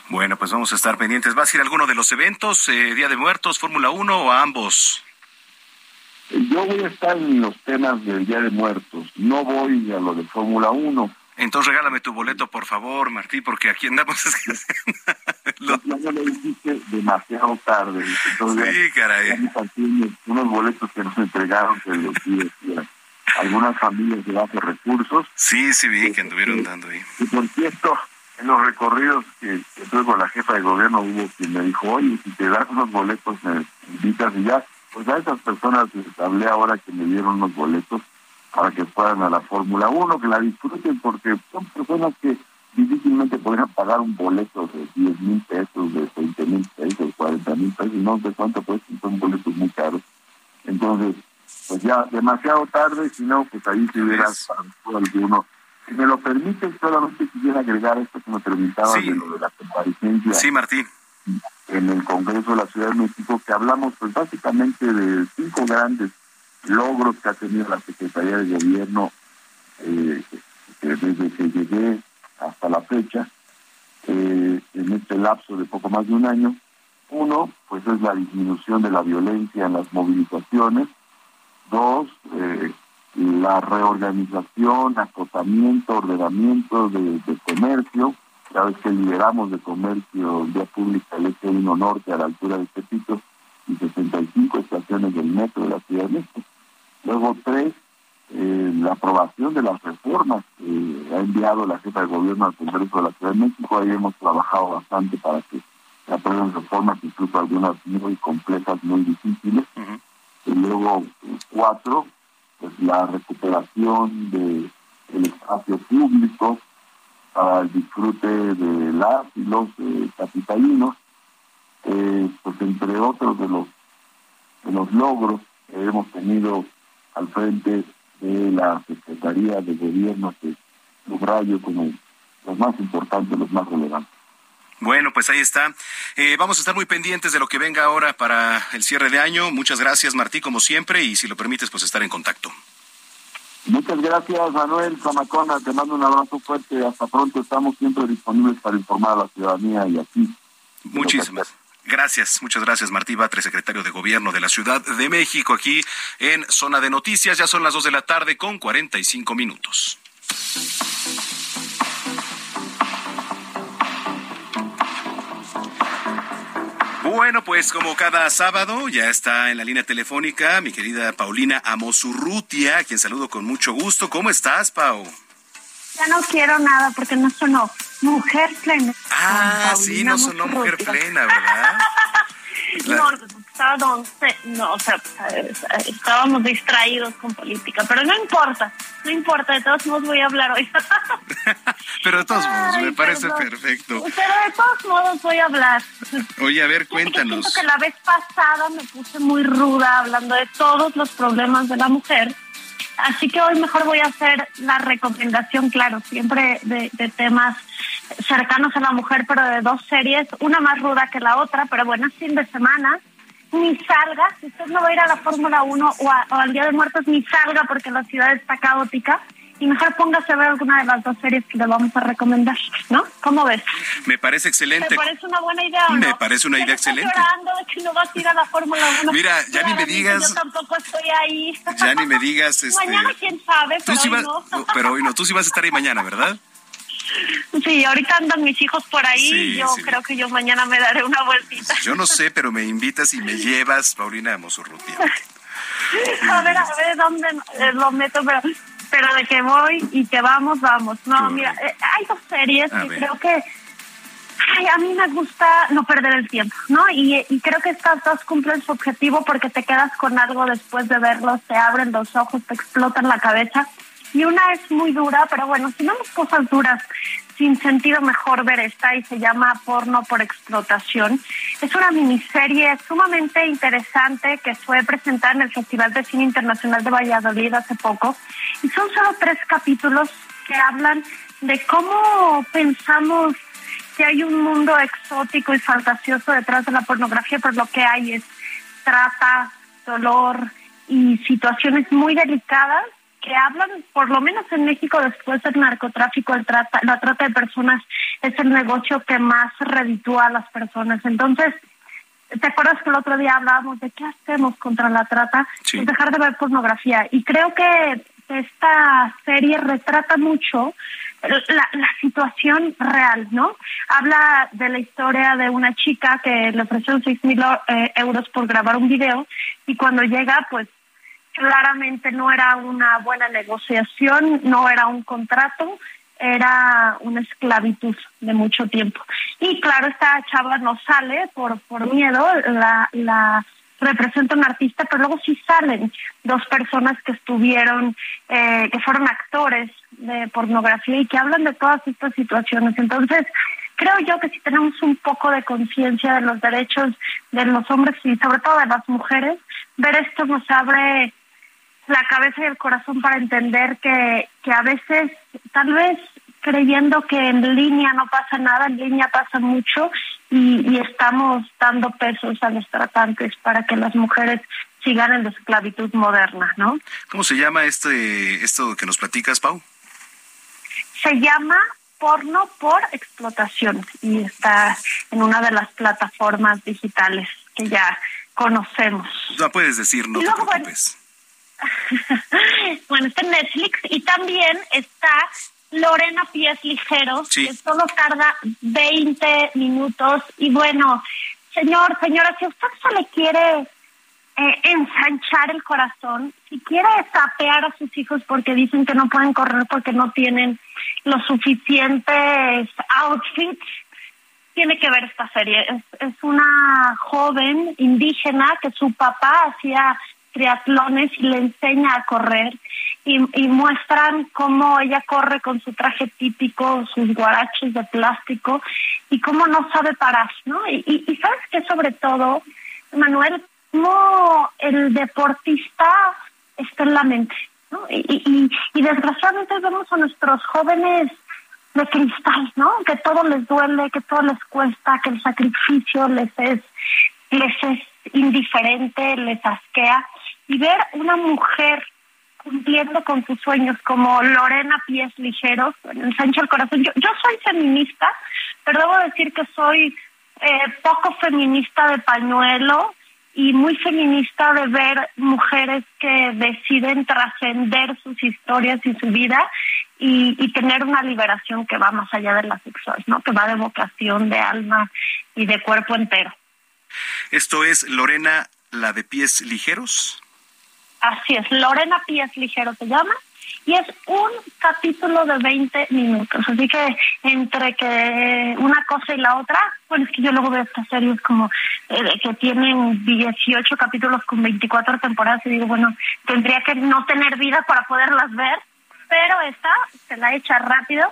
Bueno, pues vamos a estar pendientes. ¿Vas a ir a alguno de los eventos, eh, Día de Muertos, Fórmula 1 o a ambos? Yo voy a estar en los temas del Día de Muertos, no voy a lo de Fórmula 1. Entonces regálame tu boleto, por favor, Martí, porque aquí andamos. *laughs* lo... Ya lo dijiste demasiado tarde. Entonces, sí, caray. Unos boletos que nos entregaron que los algunas familias de bajos recursos. Sí, sí, vi que anduvieron dando ahí. Y por cierto, en los recorridos que, que tuve con la jefa de gobierno hubo quien me dijo, oye, si te das unos boletos, me invitas y ya. Pues a esas personas les hablé ahora que me dieron unos boletos para que puedan a la Fórmula 1, que la disfruten, porque son personas que difícilmente podrían pagar un boleto de 10 mil pesos, de 20 mil pesos, 40 mil pesos, no sé cuánto pues son boletos muy caros. Entonces, pues ya demasiado tarde, si no, pues ahí se hubiera alguno. Si me lo permite, solamente quisiera agregar esto que me preguntaba de lo de la comparecencia. Sí, Martín. En el Congreso de la Ciudad de México, que hablamos pues básicamente de cinco grandes logros que ha tenido la Secretaría de Gobierno eh, desde que llegué hasta la fecha, eh, en este lapso de poco más de un año. Uno, pues es la disminución de la violencia en las movilizaciones. Dos, eh, la reorganización, acotamiento, ordenamiento de, comercio. Ya vez que liberamos de comercio vía pública el Eje 1 Norte a la altura de Tepito y 65 estaciones del metro de la Ciudad de México. Luego tres, eh, la aprobación de las reformas que ha enviado la jefa de gobierno al Congreso de la Ciudad de México. Ahí hemos trabajado bastante para que se aprueben reformas, incluso algunas muy complejas, muy difíciles. Y luego, cuatro, pues la recuperación de el espacio público para el disfrute de las y los eh, capitalinos, eh, pues entre otros de los de los logros que hemos tenido al frente de la Secretaría de Gobierno que subrayo como los más importantes, los más relevantes. Bueno, pues ahí está. Eh, vamos a estar muy pendientes de lo que venga ahora para el cierre de año. Muchas gracias, Martí, como siempre, y si lo permites, pues estar en contacto. Muchas gracias, Manuel Zamacona. Te mando un abrazo fuerte. Hasta pronto. Estamos siempre disponibles para informar a la ciudadanía y aquí. Muchísimas. Gracias, muchas gracias Martí Batre, secretario de Gobierno de la Ciudad de México, aquí en Zona de Noticias. Ya son las dos de la tarde con 45 minutos. Bueno, pues como cada sábado ya está en la línea telefónica mi querida Paulina Amosurrutia, a quien saludo con mucho gusto. ¿Cómo estás, Pau? Ya no quiero nada porque no sonó mujer plena. Ah, sí, no sonó mujer plena, ¿verdad? *laughs* no, estaba no, o sea, estábamos distraídos con política, pero no importa, no importa, de todos modos voy a hablar hoy. *laughs* pero de todos modos, me parece perfecto. Pero de todos modos voy a hablar. Oye, a ver, cuéntanos. Siento que la vez pasada me puse muy ruda hablando de todos los problemas de la mujer Así que hoy mejor voy a hacer la recomendación, claro, siempre de, temas cercanos a la mujer, pero de dos series, una más ruda que la otra, pero bueno, es fin de semana. Ni salga, si usted no va a ir a la Fórmula 1 o, o al Día de Muertos, ni salga porque la ciudad está caótica y mejor póngase a ver alguna de las dos series que le vamos a recomendar, ¿no? ¿Cómo ves? Me parece excelente. ¿Te parece una buena idea o Me parece una idea excelente. llorando de que no vas a ir a la Fórmula 1. Mira, ya ni me digas. Yo tampoco estoy ahí. Ya ni me digas. *laughs* Este... Mañana quién sabe, pero, sí hoy no. pero hoy no. Tú sí vas a estar ahí mañana, ¿verdad? Sí, ahorita andan mis hijos por ahí y yo creo que yo mañana me daré una vueltita. Yo no sé, pero me invitas y me llevas, Paulina Mosurrutia. *laughs* a ver, a ver dónde eh, lo meto, pero pero de que voy y que vamos, vamos. No, mira, eh, hay dos series que creo que ay, a mí me gusta no perder el tiempo, ¿no? Y, y creo que estas dos cumplen su objetivo porque te quedas con algo después de verlos, te abren los ojos, te explotan la cabeza. Y una es muy dura, pero bueno, si no las cosas duras sin sentido mejor ver esta y se llama Porno por Explotación. Es una miniserie sumamente interesante que fue presentada en el Festival de Cine Internacional de Valladolid hace poco y son solo tres capítulos que hablan de cómo pensamos que hay un mundo exótico y fantasioso detrás de la pornografía, pero lo que hay es trata, dolor y situaciones muy delicadas que hablan, por lo menos en México, después del narcotráfico, el trata, la trata de personas es el negocio que más reditúa a las personas. Entonces, ¿te acuerdas que el otro día hablábamos de qué hacemos contra la trata? Pues dejar de ver pornografía. Y creo que esta serie retrata mucho la, la, situación real, ¿no? Habla de la historia de una chica que le ofreció seis mil eh, euros por grabar un video y cuando llega, pues claramente no era una buena negociación, no era un contrato, era una esclavitud de mucho tiempo. Y claro, esta chava no sale por, por miedo, la, la representa un artista, pero luego sí salen dos personas que estuvieron, eh, que fueron actores de pornografía y que hablan de todas estas situaciones. Entonces, creo yo que si tenemos un poco de conciencia de los derechos de los hombres y sobre todo de las mujeres, ver esto nos abre la cabeza y el corazón para entender que, que a veces, tal vez creyendo que en línea no pasa nada, en línea pasa mucho y, y estamos dando pesos a los tratantes para que las mujeres sigan en la esclavitud moderna, ¿no? ¿Cómo se llama este esto que nos platicas, Pau? Se llama porno por explotación y está en una de las plataformas digitales que ya conocemos. No puedes decir, no te preocupes. bueno, *laughs* está en Netflix y también está Lorena Pies Ligeros, que solo tarda 20 minutos. Y bueno, señor, señora, si usted se le quiere eh, ensanchar el corazón, si quiere tapear a sus hijos porque dicen que no pueden correr porque no tienen los suficientes outfits, tiene que ver esta serie. Es, es una joven indígena que su papá hacía triatlones y le enseña a correr y, y, muestran cómo ella corre con su traje típico, sus guaraches de plástico y cómo no sabe parar, ¿no? Y, y, sabes que sobre todo, Manuel, cómo el deportista está en la mente, ¿no? Y, y, y desgraciadamente vemos a nuestros jóvenes de cristal, ¿no? Que todo les duele, que todo les cuesta, que el sacrificio les es, les es indiferente, les asquea. Y ver una mujer cumpliendo con sus sueños como Lorena Pies Ligeros, ensancha el corazón. Yo, yo soy feminista, pero debo decir que soy eh, poco feminista de pañuelo y muy feminista de ver mujeres que deciden trascender sus historias y su vida y, y, tener una liberación que va más allá de la sexual, ¿no? Que va de vocación, de alma y de cuerpo entero. Esto es Lorena, la de pies ligeros. Así es, Lorena Pies Ligeros se llama y es un capítulo de 20 minutos. Así que entre que una cosa y la otra, bueno, es que yo luego veo estas series como eh, que tienen 18 capítulos con 24 temporadas y digo, bueno, tendría que no tener vida para poderlas ver, pero esta se la echa rápido.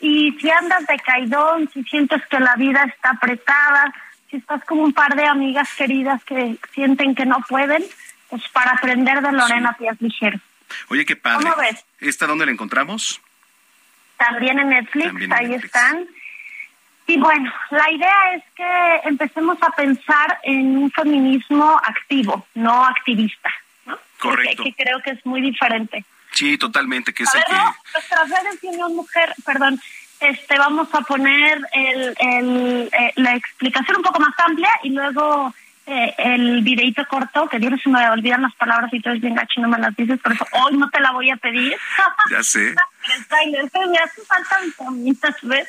Y si andas de caidón, si sientes que la vida está apretada, si estás como un par de amigas queridas que sienten que no pueden, pues para aprender de Lorena sí. Pies Ligeros. Oye, qué padre. ¿Cómo ves? ¿Esta dónde la encontramos? También en Netflix, También en ahí Netflix. están. Y bueno, la idea es que empecemos a pensar en un feminismo activo, no activista. ¿no? Correcto. Que, que, creo que es muy diferente. Sí, totalmente, que es a el ver, que... nuestras redes de Unión Mujer, perdón, este, vamos a poner el, el, eh, la explicación un poco más amplia y luego eh, el videito corto, que Dios se me olvidan las palabras y todo es bien gacho y no me las dices, por eso hoy no te la voy a pedir. *laughs* Ya sé. *laughs* el tráiler, me hace falta vitaminas, ¿ves?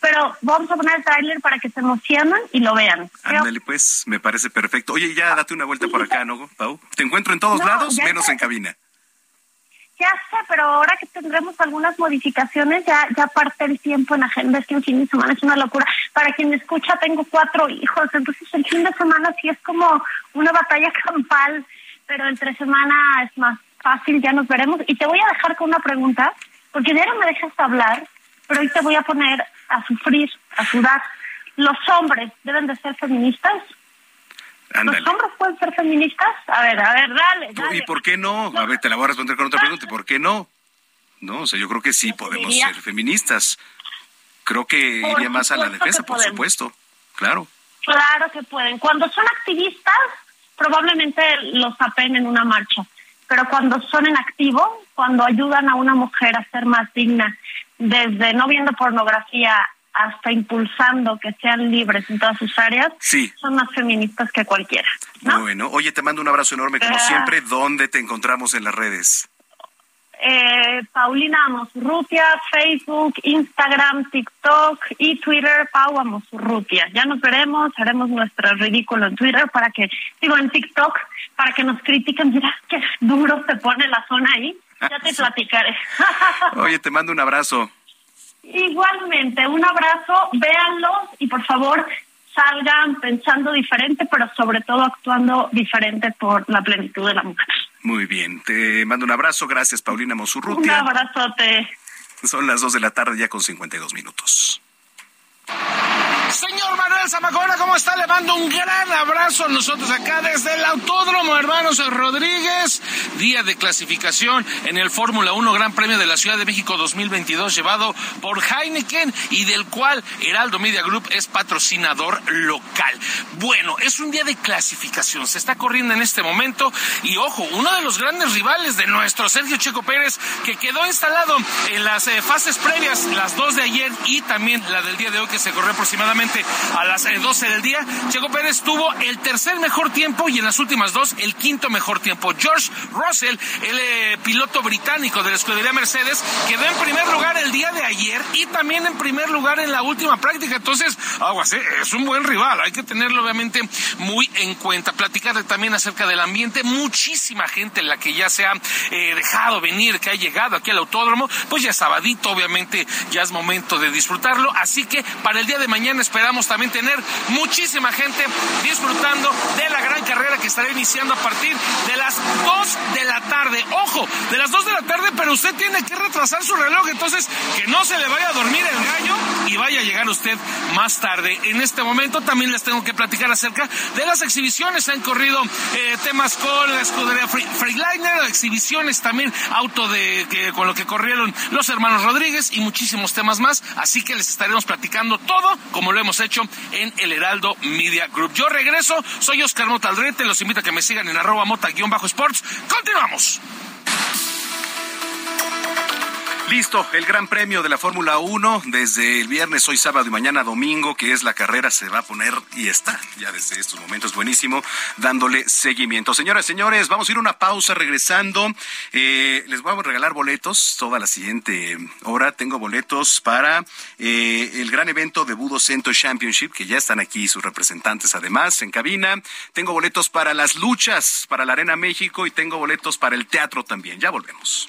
Pero vamos a poner el tráiler para que se emocionen y lo vean. Ándale, pues, me parece perfecto. Oye, ya date una vuelta por acá, ¿no, Pau? Te encuentro en todos No, lados, menos en cabina. Ya sé, pero ahora que tendremos algunas modificaciones, ya ya parte el tiempo en agenda, es que un fin de semana es una locura. Para quien me escucha, tengo cuatro hijos, entonces el fin de semana sí es como una batalla *laughs* campal, pero entre semana es más fácil, ya nos veremos. Y te voy a dejar con una pregunta, porque no me dejas hablar, pero hoy te voy a poner a sufrir, a sudar. ¿Los hombres deben de ser feministas? Ándale. ¿Los hombres pueden ser feministas? A ver, a ver, dale, dale. ¿Y por qué no? A ver, te la voy a responder con otra pregunta. ¿Y por qué no? No, o sea, yo creo que sí podemos diría- ser feministas. Creo que Por iría más a la defensa, por podemos. supuesto. Claro. Claro que pueden. Cuando son activistas, probablemente los apen en una marcha. Pero cuando son en activo, cuando ayudan a una mujer a ser más digna, desde no viendo pornografía hasta impulsando que sean libres en todas sus áreas, Sí. son más feministas que cualquiera. Bueno, oye, te mando un abrazo enorme como siempre. ¿Dónde te encontramos en las redes? Eh, Paulina Amosurrutia, Facebook, Instagram, TikTok y Twitter, Pau Amosurrutia. Ya nos veremos, haremos nuestro ridículo en Twitter para que, digo en TikTok, para que nos critiquen. Mira qué duro se pone la zona ahí. Ya te *laughs* platicaré. Oye, te mando un abrazo. Igualmente, un abrazo, véanlos y por favor salgan pensando diferente, pero sobre todo actuando diferente por la plenitud de la mujer. Muy bien, te mando un abrazo. Gracias, Paulina Un Mosurrutia. abrazote. Son las dos de la tarde ya con 52 minutos. Señor Manuel Zamacona, ¿cómo está? Le mando un gran abrazo a nosotros acá desde el Autódromo Hermanos Rodríguez. Día de clasificación en el Fórmula 1 Gran Premio de la Ciudad de México 2022 llevado por Heineken y del cual Heraldo Media Group es patrocinador local. Bueno, es un día de clasificación. Se está corriendo en este momento y ojo, uno de los grandes rivales de nuestro Sergio Checo Pérez que quedó instalado en las eh, fases previas, las dos de ayer y también la del día de hoy que se corrió aproximadamente a las eh, 12 del día. Checo Pérez tuvo el tercer mejor tiempo y en las últimas dos el quinto mejor tiempo. George Russell, el eh, piloto británico de la escudería Mercedes, quedó en primer lugar el día de ayer y también en primer lugar en la última práctica. Entonces, aguas, ¿eh? es un buen rival, hay que tenerlo obviamente muy en cuenta. Platicar también acerca del ambiente, muchísima gente la que ya se ha eh, dejado venir, que ha llegado aquí al autódromo, pues ya es sabadito, obviamente ya es momento de disfrutarlo. Así que para el día de mañana esperamos también tener muchísima gente disfrutando de la gran carrera que estará iniciando a partir de las 2 de la tarde. Ojo, de las 2 de la tarde, pero usted tiene que retrasar su reloj, entonces que no se le vaya a dormir el gallo y vaya a llegar usted más tarde. En este momento también les tengo que platicar acerca de las exhibiciones. Han corrido eh, temas con la escudería Freightliner, exhibiciones también auto de que con lo que corrieron los hermanos Rodríguez y muchísimos temas más. Así que les estaremos platicando todo como lo hemos hecho en el Heraldo Media Group. Yo regreso, soy Oscar Motaldrete, los invito a que me sigan en arroba mota-sports. Continuamos. Listo, el Gran Premio de la Fórmula 1 desde el viernes, hoy sábado y mañana domingo, que es la carrera, se va a poner y está ya desde estos momentos buenísimo, dándole seguimiento. Señoras señores, vamos a ir a una pausa regresando. Eh, les voy a regalar boletos toda la siguiente hora. Tengo boletos para eh, el gran evento de Budo Cento Championship, que ya están aquí sus representantes además en cabina. Tengo boletos para las luchas, para la Arena México y tengo boletos para el teatro también. Ya volvemos.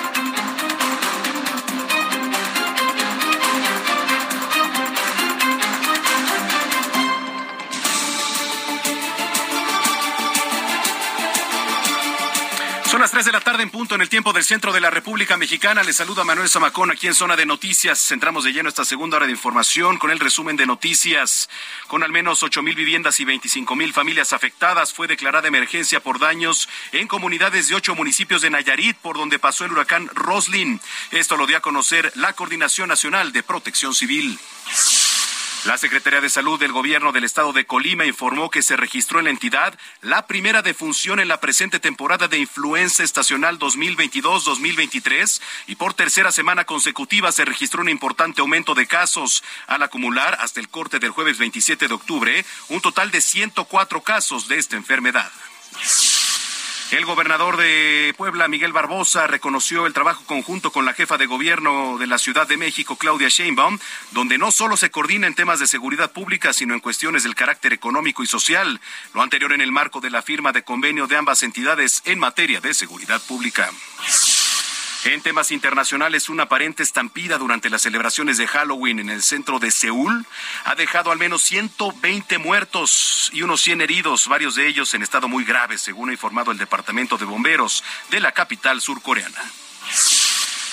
Son las 3 de la tarde en punto en el tiempo del centro de la República Mexicana. Les saluda Manuel Zamacón aquí en Zona de Noticias. Entramos de lleno esta segunda hora de información con el resumen de noticias. Con al menos 8 mil viviendas y 25 mil familias afectadas, fue declarada emergencia por daños en comunidades de ocho municipios de Nayarit, por donde pasó el huracán Roslin. Esto lo dio a conocer la Coordinación Nacional de Protección Civil. La Secretaría de Salud del Gobierno del Estado de Colima informó que se registró en la entidad la primera defunción en la presente temporada de influenza estacional 2022-2023 y por tercera semana consecutiva se registró un importante aumento de casos al acumular hasta el corte del jueves 27 de octubre un total de 104 casos de esta enfermedad. El gobernador de Puebla, Miguel Barbosa, reconoció el trabajo conjunto con la jefa de gobierno de la Ciudad de México, Claudia Sheinbaum, donde no solo se coordina en temas de seguridad pública, sino en cuestiones del carácter económico y social, lo anterior en el marco de la firma de convenio de ambas entidades en materia de seguridad pública. En temas internacionales, una aparente estampida durante las celebraciones de Halloween en el centro de Seúl ha dejado al menos 120 muertos y unos 100 heridos, varios de ellos en estado muy grave, según ha informado el Departamento de Bomberos de la capital surcoreana.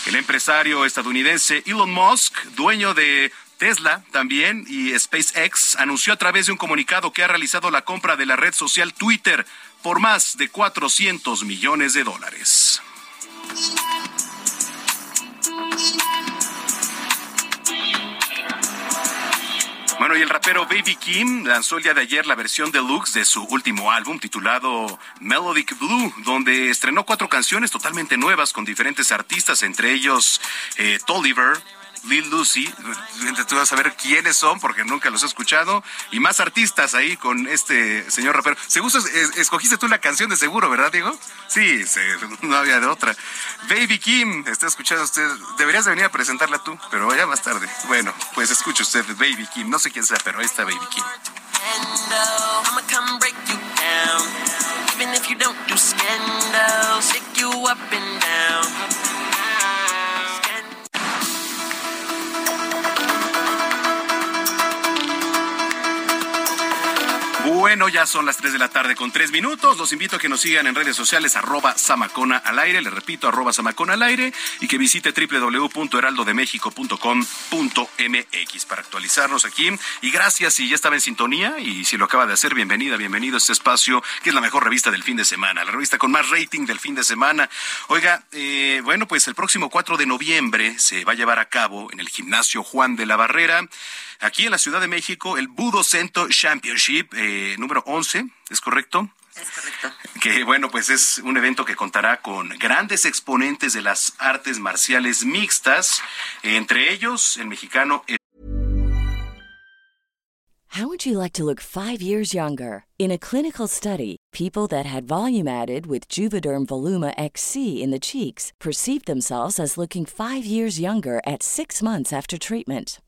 El empresario estadounidense Elon Musk, dueño de Tesla también y SpaceX anunció a través de un comunicado que ha realizado la compra de la red social Twitter por más de 400 millones de dólares. Bueno, y el rapero Baby Kim lanzó el día de ayer la versión deluxe de su último álbum titulado Melodic Blue, donde estrenó cuatro canciones totalmente nuevas con diferentes artistas, entre ellos eh, Tolliver, Lil Lucy, tú vas a ver quiénes son porque nunca los he escuchado, y más artistas ahí con este señor rapero. Seguro escogiste tú la canción de seguro, ¿verdad, Diego? Sí, *laughs* no había de otra. Baby Kim, está escuchando usted, deberías de venir a presentarla tú, pero vaya más tarde. Bueno, pues escuche usted Baby Kim, no sé quién sea, pero ahí está Baby Kim. Bueno, ya son las 3 de la tarde con 3 minutos. Los invito a que nos sigan en redes sociales, arroba Samacona al aire. Le repito, arroba Samacona al aire. Y que visite www.heraldodemexico.com.mx para actualizarnos aquí. Y gracias si ya estaba en sintonía y si lo acaba de hacer, bienvenida, bienvenido a este espacio que es la mejor revista del fin de semana. La revista con más rating del fin de semana. Oiga, eh, bueno, pues el próximo 4 de noviembre se va a llevar a cabo en el gimnasio Juan de la Barrera aquí en la Ciudad de México el Budo Cento Championship eh, número 11, ¿es correcto? Es correcto. Que bueno, pues es un evento que contará con grandes exponentes de las artes marciales mixtas, entre ellos el mexicano. How would you like to look five years younger? In a clinical study, people that had volume added with Juvederm Voluma XC in the cheeks perceived themselves as looking five years younger at six months after treatment.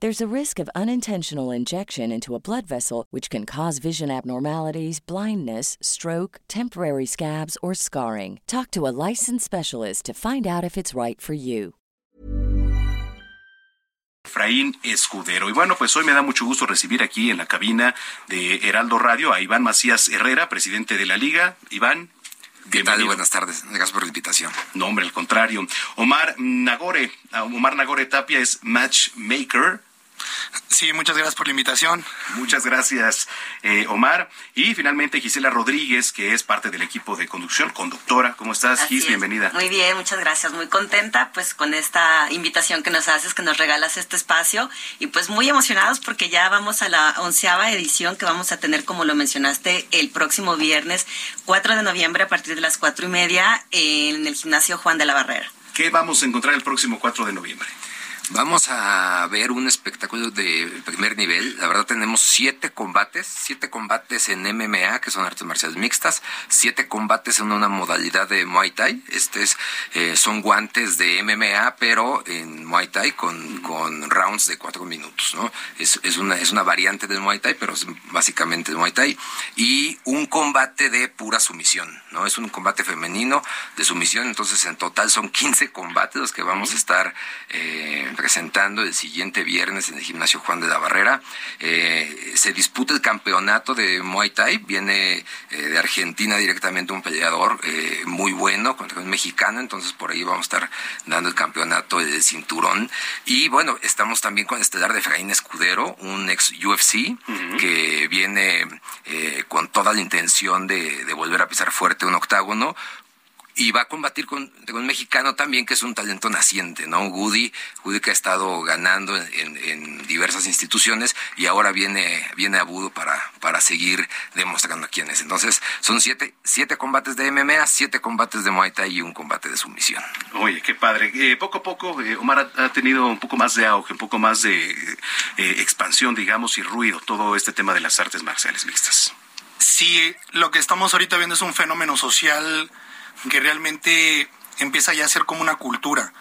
There's a risk of unintentional injection into a blood vessel, which can cause vision abnormalities, blindness, stroke, temporary scabs, or scarring. Talk to a licensed specialist to find out if it's right for you. Efraín Escudero. Y bueno, pues hoy me da mucho gusto recibir aquí en la cabina de Heraldo Radio a Iván Macías Herrera, presidente de la Liga. Iván, ¿Qué tal? Buenas tardes. Gracias por la invitación. No, hombre, al contrario. Omar Nagore, Omar Nagore Tapia es matchmaker Sí, muchas gracias por la invitación. Muchas gracias, eh, Omar. Y finalmente Gisela Rodríguez, que es parte del equipo de conducción, conductora. ¿Cómo estás, Gis? Bienvenida. Muy bien, muchas gracias. Muy contenta pues con esta invitación que nos haces, que nos regalas este espacio. Y pues muy emocionados porque ya vamos a la onceava edición que vamos a tener, como lo mencionaste, el próximo viernes 4 de noviembre a partir de las cuatro y media en el gimnasio Juan de la Barrera. ¿Qué vamos a encontrar el próximo 4 de noviembre? Vamos a ver un espectáculo de primer nivel. La verdad tenemos siete combates, siete combates en MMA, que son artes marciales mixtas, siete combates en una modalidad de Muay Thai. Este es, eh, son guantes de MMA, pero en Muay Thai con, con rounds de cuatro minutos, ¿no? Es, es, una, es una variante del Muay Thai, pero es básicamente de Muay Thai. Y un combate de pura sumisión, ¿no? Es un combate femenino de sumisión, entonces en total son 15 combates los que vamos a estar eh, presentando el siguiente viernes en el gimnasio Juan de la Barrera. Eh, se disputa el campeonato de Muay Thai, viene eh, de Argentina directamente un peleador eh, muy bueno contra un mexicano, entonces por ahí vamos a estar dando el campeonato del cinturón. Y bueno, estamos también con estelar de Efraín Escudero, un ex UFC que viene con toda la intención de, de volver a pisar fuerte un octágono y va a combatir con, un mexicano también que es un talento naciente, ¿no? Woody, Woody que ha estado ganando en, diversas instituciones y ahora viene, viene a Budo para, para seguir demostrando quién es. Entonces, son siete, siete combates de MMA, siete combates de Muay Thai y un combate de sumisión. Oye, qué padre. Eh, poco a poco, eh, Omar ha, tenido un poco más de auge, un poco más de eh, expansión, digamos, y ruido, todo este tema de las artes marciales mixtas. Sí, lo que estamos ahorita viendo es un fenómeno social que realmente empieza ya a ser como una cultura.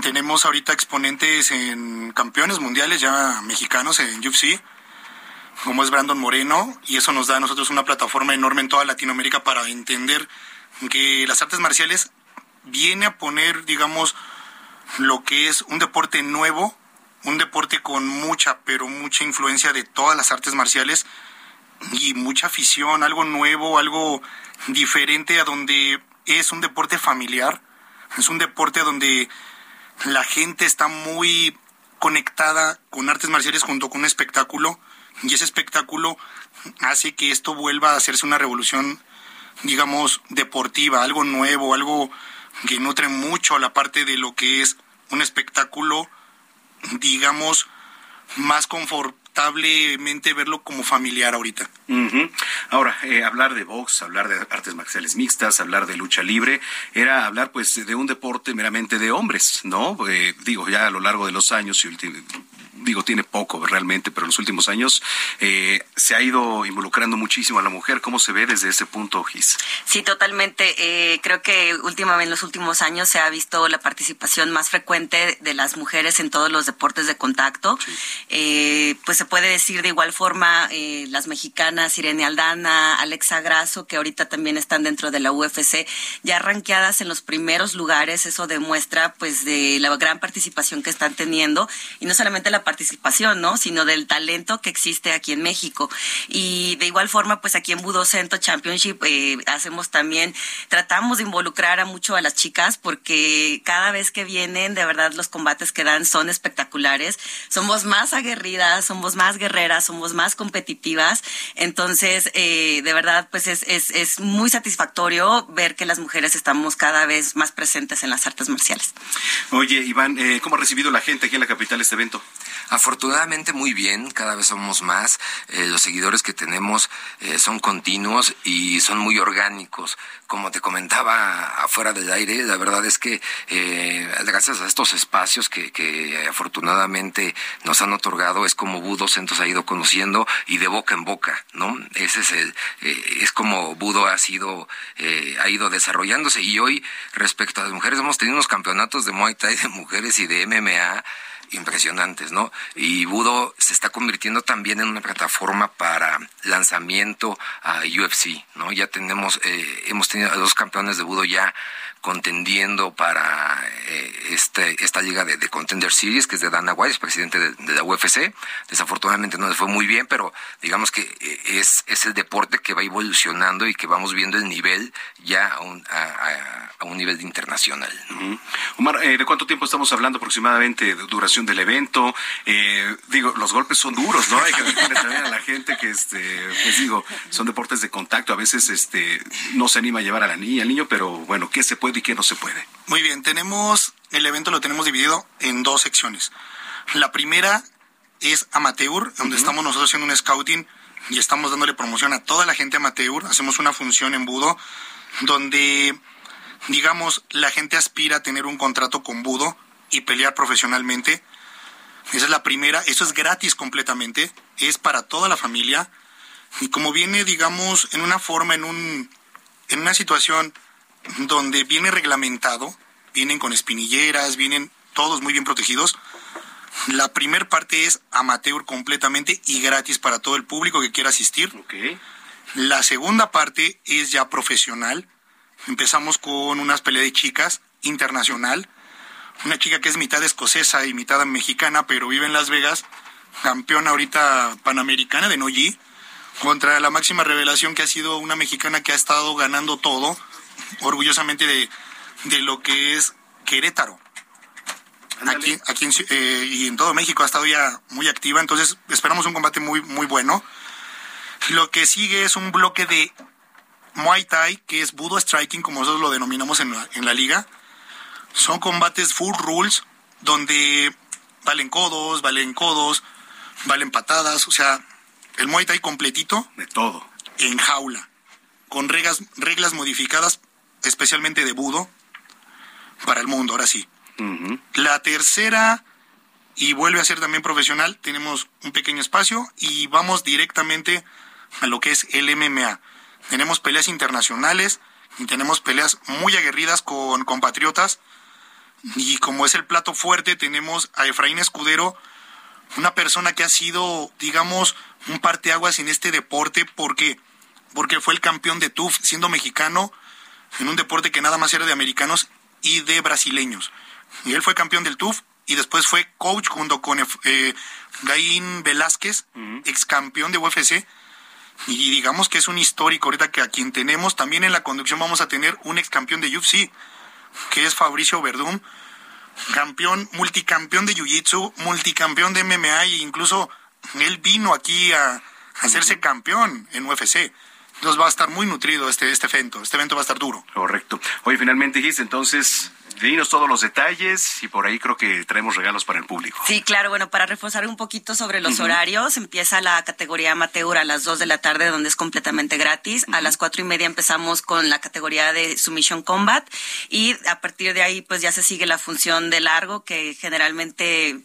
Tenemos ahorita exponentes en campeones mundiales ya mexicanos en UFC, como es Brandon Moreno, y eso nos da a nosotros una plataforma enorme en toda Latinoamérica para entender que las artes marciales viene a poner, digamos, lo que es un deporte nuevo, un deporte con mucha, pero mucha influencia de todas las artes marciales y mucha afición, algo nuevo, algo diferente a donde es un deporte familiar, es un deporte donde la gente está muy conectada con artes marciales junto con un espectáculo y ese espectáculo hace que esto vuelva a hacerse una revolución, digamos, deportiva, algo nuevo, algo que nutre mucho a la parte de lo que es un espectáculo, digamos, más aceptablemente verlo como familiar ahorita. Ahora, eh, hablar de box, hablar de artes marciales mixtas, hablar de lucha libre, era hablar pues de un deporte meramente de hombres, ¿no? Eh, digo, ya a lo largo de los años, y digo, tiene poco realmente, pero en los últimos años eh, se ha ido involucrando muchísimo a la mujer. ¿Cómo se ve desde ese punto, Gis? Sí, totalmente. Eh, creo que últimamente en los últimos años se ha visto la participación más frecuente de las mujeres en todos los deportes de contacto. Eh, pues se puede decir de igual forma las mexicanas Irene Aldana, Alexa Grasso, que ahorita también están dentro de la UFC, ya ranqueadas en los primeros lugares. Eso demuestra pues de la gran participación que están teniendo y no solamente la participación, ¿no? Sino del talento que existe aquí en México. Y de igual forma, pues aquí en Budo Cento Championship eh, hacemos también, tratamos de involucrar a mucho a las chicas porque cada vez que vienen, de verdad los combates que dan son espectaculares. Somos más aguerridas, somos más guerreras, somos más competitivas. Entonces, eh, de verdad, pues es, es, es muy satisfactorio ver que las mujeres estamos cada vez más presentes en las artes marciales. Oye, Iván, eh, ¿cómo ha recibido la gente aquí en la capital este evento? Afortunadamente muy bien, cada vez somos más, eh, los seguidores que tenemos eh, son continuos y son muy orgánicos. Como te comentaba afuera del aire, la verdad es que eh, gracias a estos espacios que, que afortunadamente nos han otorgado, es como Budo se ha ido conociendo y de boca en boca, ¿no? Ese es el, eh, es como Budo ha sido, eh, ha ido desarrollándose y hoy respecto a las mujeres hemos tenido unos campeonatos de Muay Thai de mujeres y de MMA impresionantes, ¿no? Y Budo se está convirtiendo también en una plataforma para lanzamiento a UFC, ¿no? Ya tenemos, eh, hemos tenido a dos campeones de Budo ya contendiendo para eh, este, esta liga de, de Contender Series, que es de Dana White, es presidente de, la UFC. Desafortunadamente no le fue muy bien, pero digamos que eh, es, es el deporte que va evolucionando y que vamos viendo el nivel ya a un, a, a- un nivel internacional. ¿no? Omar, eh, ¿de cuánto tiempo estamos hablando aproximadamente de duración del evento? Digo, los golpes son duros, ¿no? Hay que también a la gente que, este, pues digo, son deportes de contacto. A veces, este, no se anima a llevar a la niña, al niño, pero bueno, ¿qué se puede y qué no se puede? Muy bien, tenemos, el evento lo tenemos dividido en dos secciones. La primera es amateur, donde estamos nosotros haciendo un scouting y estamos dándole promoción a toda la gente amateur. Hacemos una función en Budo donde, digamos, la gente aspira a tener un contrato con Budo y pelear profesionalmente. Esa es la primera, eso es gratis completamente, es para toda la familia. Y como viene, digamos, en una forma, en un, en una situación donde viene reglamentado, vienen con espinilleras, vienen todos muy bien protegidos. La primer parte es amateur completamente y gratis para todo el público que quiera asistir. La segunda parte es ya profesional. Empezamos con unas peleas de chicas internacional. Una chica que es mitad escocesa y mitad mexicana, pero vive en Las Vegas, campeona ahorita panamericana de Noji, contra la máxima revelación que ha sido una mexicana que ha estado ganando todo, orgullosamente de, de lo que es Querétaro. Aquí, aquí en eh, y en todo México ha estado ya muy activa, entonces esperamos un combate muy, muy bueno. Lo que sigue es un bloque de Muay Thai, que es Budo Striking, como nosotros lo denominamos en la, en la liga. Son combates full rules, donde valen codos, valen codos, valen patadas, o sea, el Muay Thai completito. De todo. En jaula, con reglas, reglas modificadas, especialmente de Budo, para el mundo, ahora sí. La tercera, y vuelve a ser también profesional, tenemos un pequeño espacio y vamos directamente a lo que es el MMA. Tenemos peleas internacionales y tenemos peleas muy aguerridas con compatriotas. Y como es el plato fuerte, tenemos a Efraín Escudero, una persona que ha sido, digamos, un parteaguas en este deporte porque, porque fue el campeón de TUF siendo mexicano en un deporte que nada más era de americanos y de brasileños. Y él fue campeón del TUF y después fue coach junto con eh, Gaín Velázquez, ex campeón de UFC. Y digamos que es un histórico ahorita que a quien tenemos también en la conducción vamos a tener un ex campeón de UFC, que es Fabricio Verdum, campeón, multicampeón de Jiu-Jitsu, multicampeón de MMA e incluso él vino aquí a, a hacerse campeón en UFC. Entonces va a estar muy nutrido este, este evento, este evento va a estar duro. Correcto. Oye, finalmente dijiste entonces dinos todos los detalles y por ahí creo que traemos regalos para el público. Sí, claro, bueno, para reforzar un poquito sobre los horarios, empieza la categoría amateur a las 2 de la tarde, donde es completamente gratis. A las cuatro y media empezamos con la categoría de Submission Combat y a partir de ahí pues ya se sigue la función de largo, que generalmente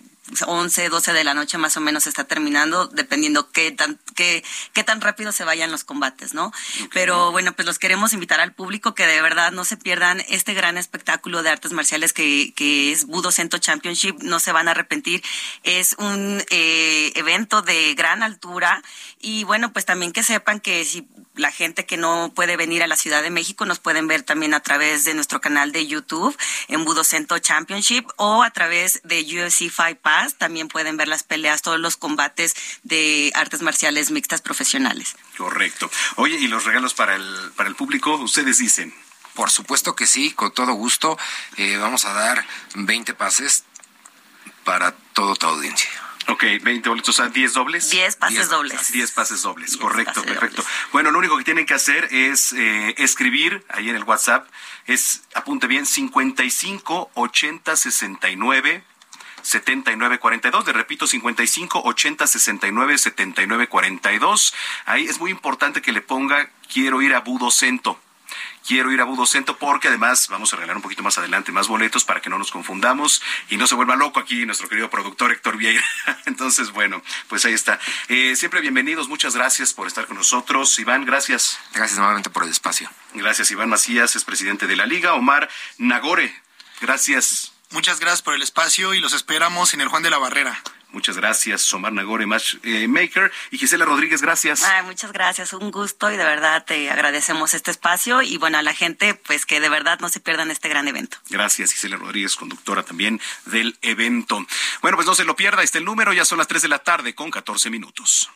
11, 12 de la noche más o menos está terminando, dependiendo qué tan, qué, qué tan rápido se vayan los combates, ¿no? Pero bueno, pues los queremos invitar al público que de verdad no se pierdan este gran espectáculo de artes marciales que, que es Budo Cento Championship, no se van a arrepentir. Es un eh, evento de gran altura y bueno, pues también que sepan que si la gente que no puede venir a la Ciudad de México nos pueden ver también a través de nuestro canal de YouTube en Budocento Championship o a través de UFC Fight Pass. También pueden ver las peleas, todos los combates de artes marciales mixtas profesionales. Correcto. Oye, ¿y los regalos para el, para el público? Ustedes dicen. Por supuesto que sí, con todo gusto. Eh, vamos a dar 20 pases para toda tu audiencia. Ok, 20 boletos, o sea, 10 dobles. 10 pases dobles. 10 pases dobles, correcto, perfecto. Bueno, lo único que tienen que hacer es eh, escribir ahí en el WhatsApp, es, apunte bien, 55 80 69 7942. Le repito, 55 80 69 7942. Ahí es muy importante que le ponga quiero ir a Budocento quiero ir a Budocento porque además vamos a regalar un poquito más adelante más boletos para que no nos confundamos y no se vuelva loco aquí nuestro querido productor Héctor Vieira. *laughs* Entonces, bueno, pues ahí está. Eh, siempre bienvenidos, muchas gracias por estar con nosotros. Iván, gracias. Gracias nuevamente por el espacio. Gracias, Iván Macías, es presidente de la Liga. Omar Nagore, gracias. Muchas gracias por el espacio y los esperamos en el Juan de la Barrera. Muchas gracias, Omar Nagore, Matchmaker eh, y Gisela Rodríguez, gracias. muchas gracias, un gusto y de verdad te agradecemos este espacio y bueno, a la gente, pues que de verdad no se pierdan este gran evento. Gracias, Gisela Rodríguez, conductora también del evento. Bueno, pues no se lo pierda, este el número, ya son las 3 de la tarde con 14 minutos.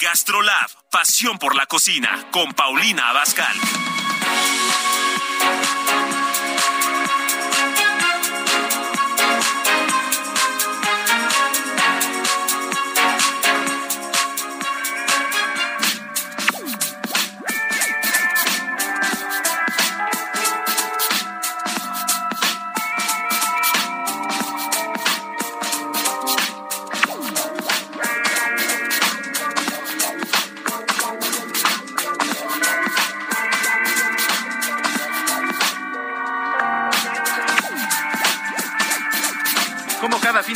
Gastrolab, pasión por la cocina, con Paulina Abascal.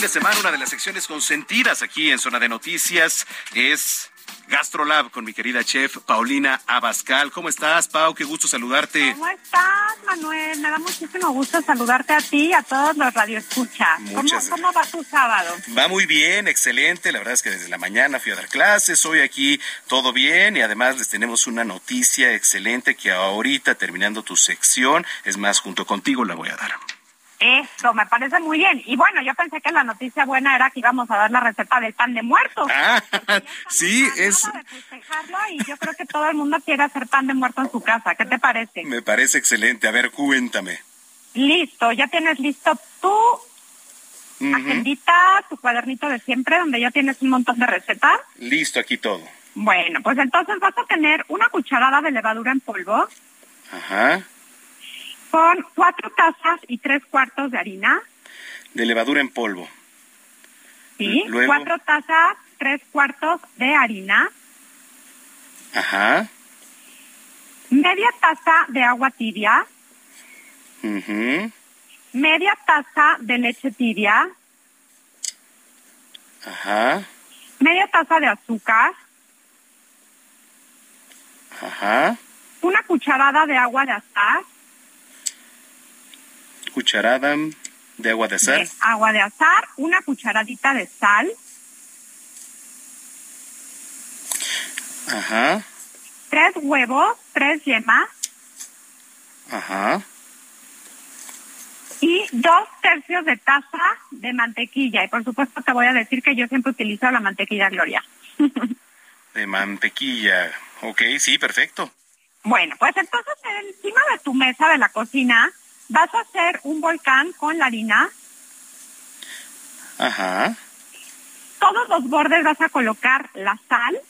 De semana, una de las secciones consentidas aquí en Zona de Noticias es GastroLab con mi querida chef Paulina Abascal. ¿Cómo estás, Pau? Qué gusto saludarte. ¿Cómo estás, Manuel? Me da muchísimo gusto saludarte a ti y a todos los radioescuchas. ¿Cómo, ¿Cómo va tu sábado? Va muy bien, excelente. La verdad es que desde la mañana fui a dar clases, hoy aquí todo bien y además les tenemos una noticia excelente que ahorita terminando tu sección, es más, junto contigo la voy a dar. Eso, me parece muy bien. Y bueno, yo pensé que la noticia buena era que íbamos a dar la receta del pan de muertos. Ah, *laughs* sí, es... y yo creo que todo el mundo quiere hacer pan de muerto en su casa. ¿Qué te parece? Me parece excelente. A ver, cuéntame. Listo, ya tienes listo tu agendita, tu cuadernito de siempre, donde ya tienes un montón de recetas. Listo, aquí todo. Bueno, pues entonces vas a tener una cucharada de levadura en polvo. Ajá con cuatro tazas y tres cuartos de harina. De levadura en polvo. Sí, cuatro tazas, tres cuartos de harina. Ajá. Media taza de agua tibia. Media taza de leche tibia. Ajá. Media taza de azúcar. Ajá. Una cucharada de agua de azar cucharada de agua de azar. agua de azar, una cucharadita de sal. Ajá. Tres huevos, tres yemas. Ajá. Y dos tercios de taza de mantequilla. Y por supuesto te voy a decir que yo siempre utilizo la mantequilla Gloria. *laughs* de mantequilla. Ok, sí, perfecto. Bueno, pues entonces encima de tu mesa de la cocina Vas a hacer un volcán con la harina. Ajá. Todos los bordes vas a colocar la sal.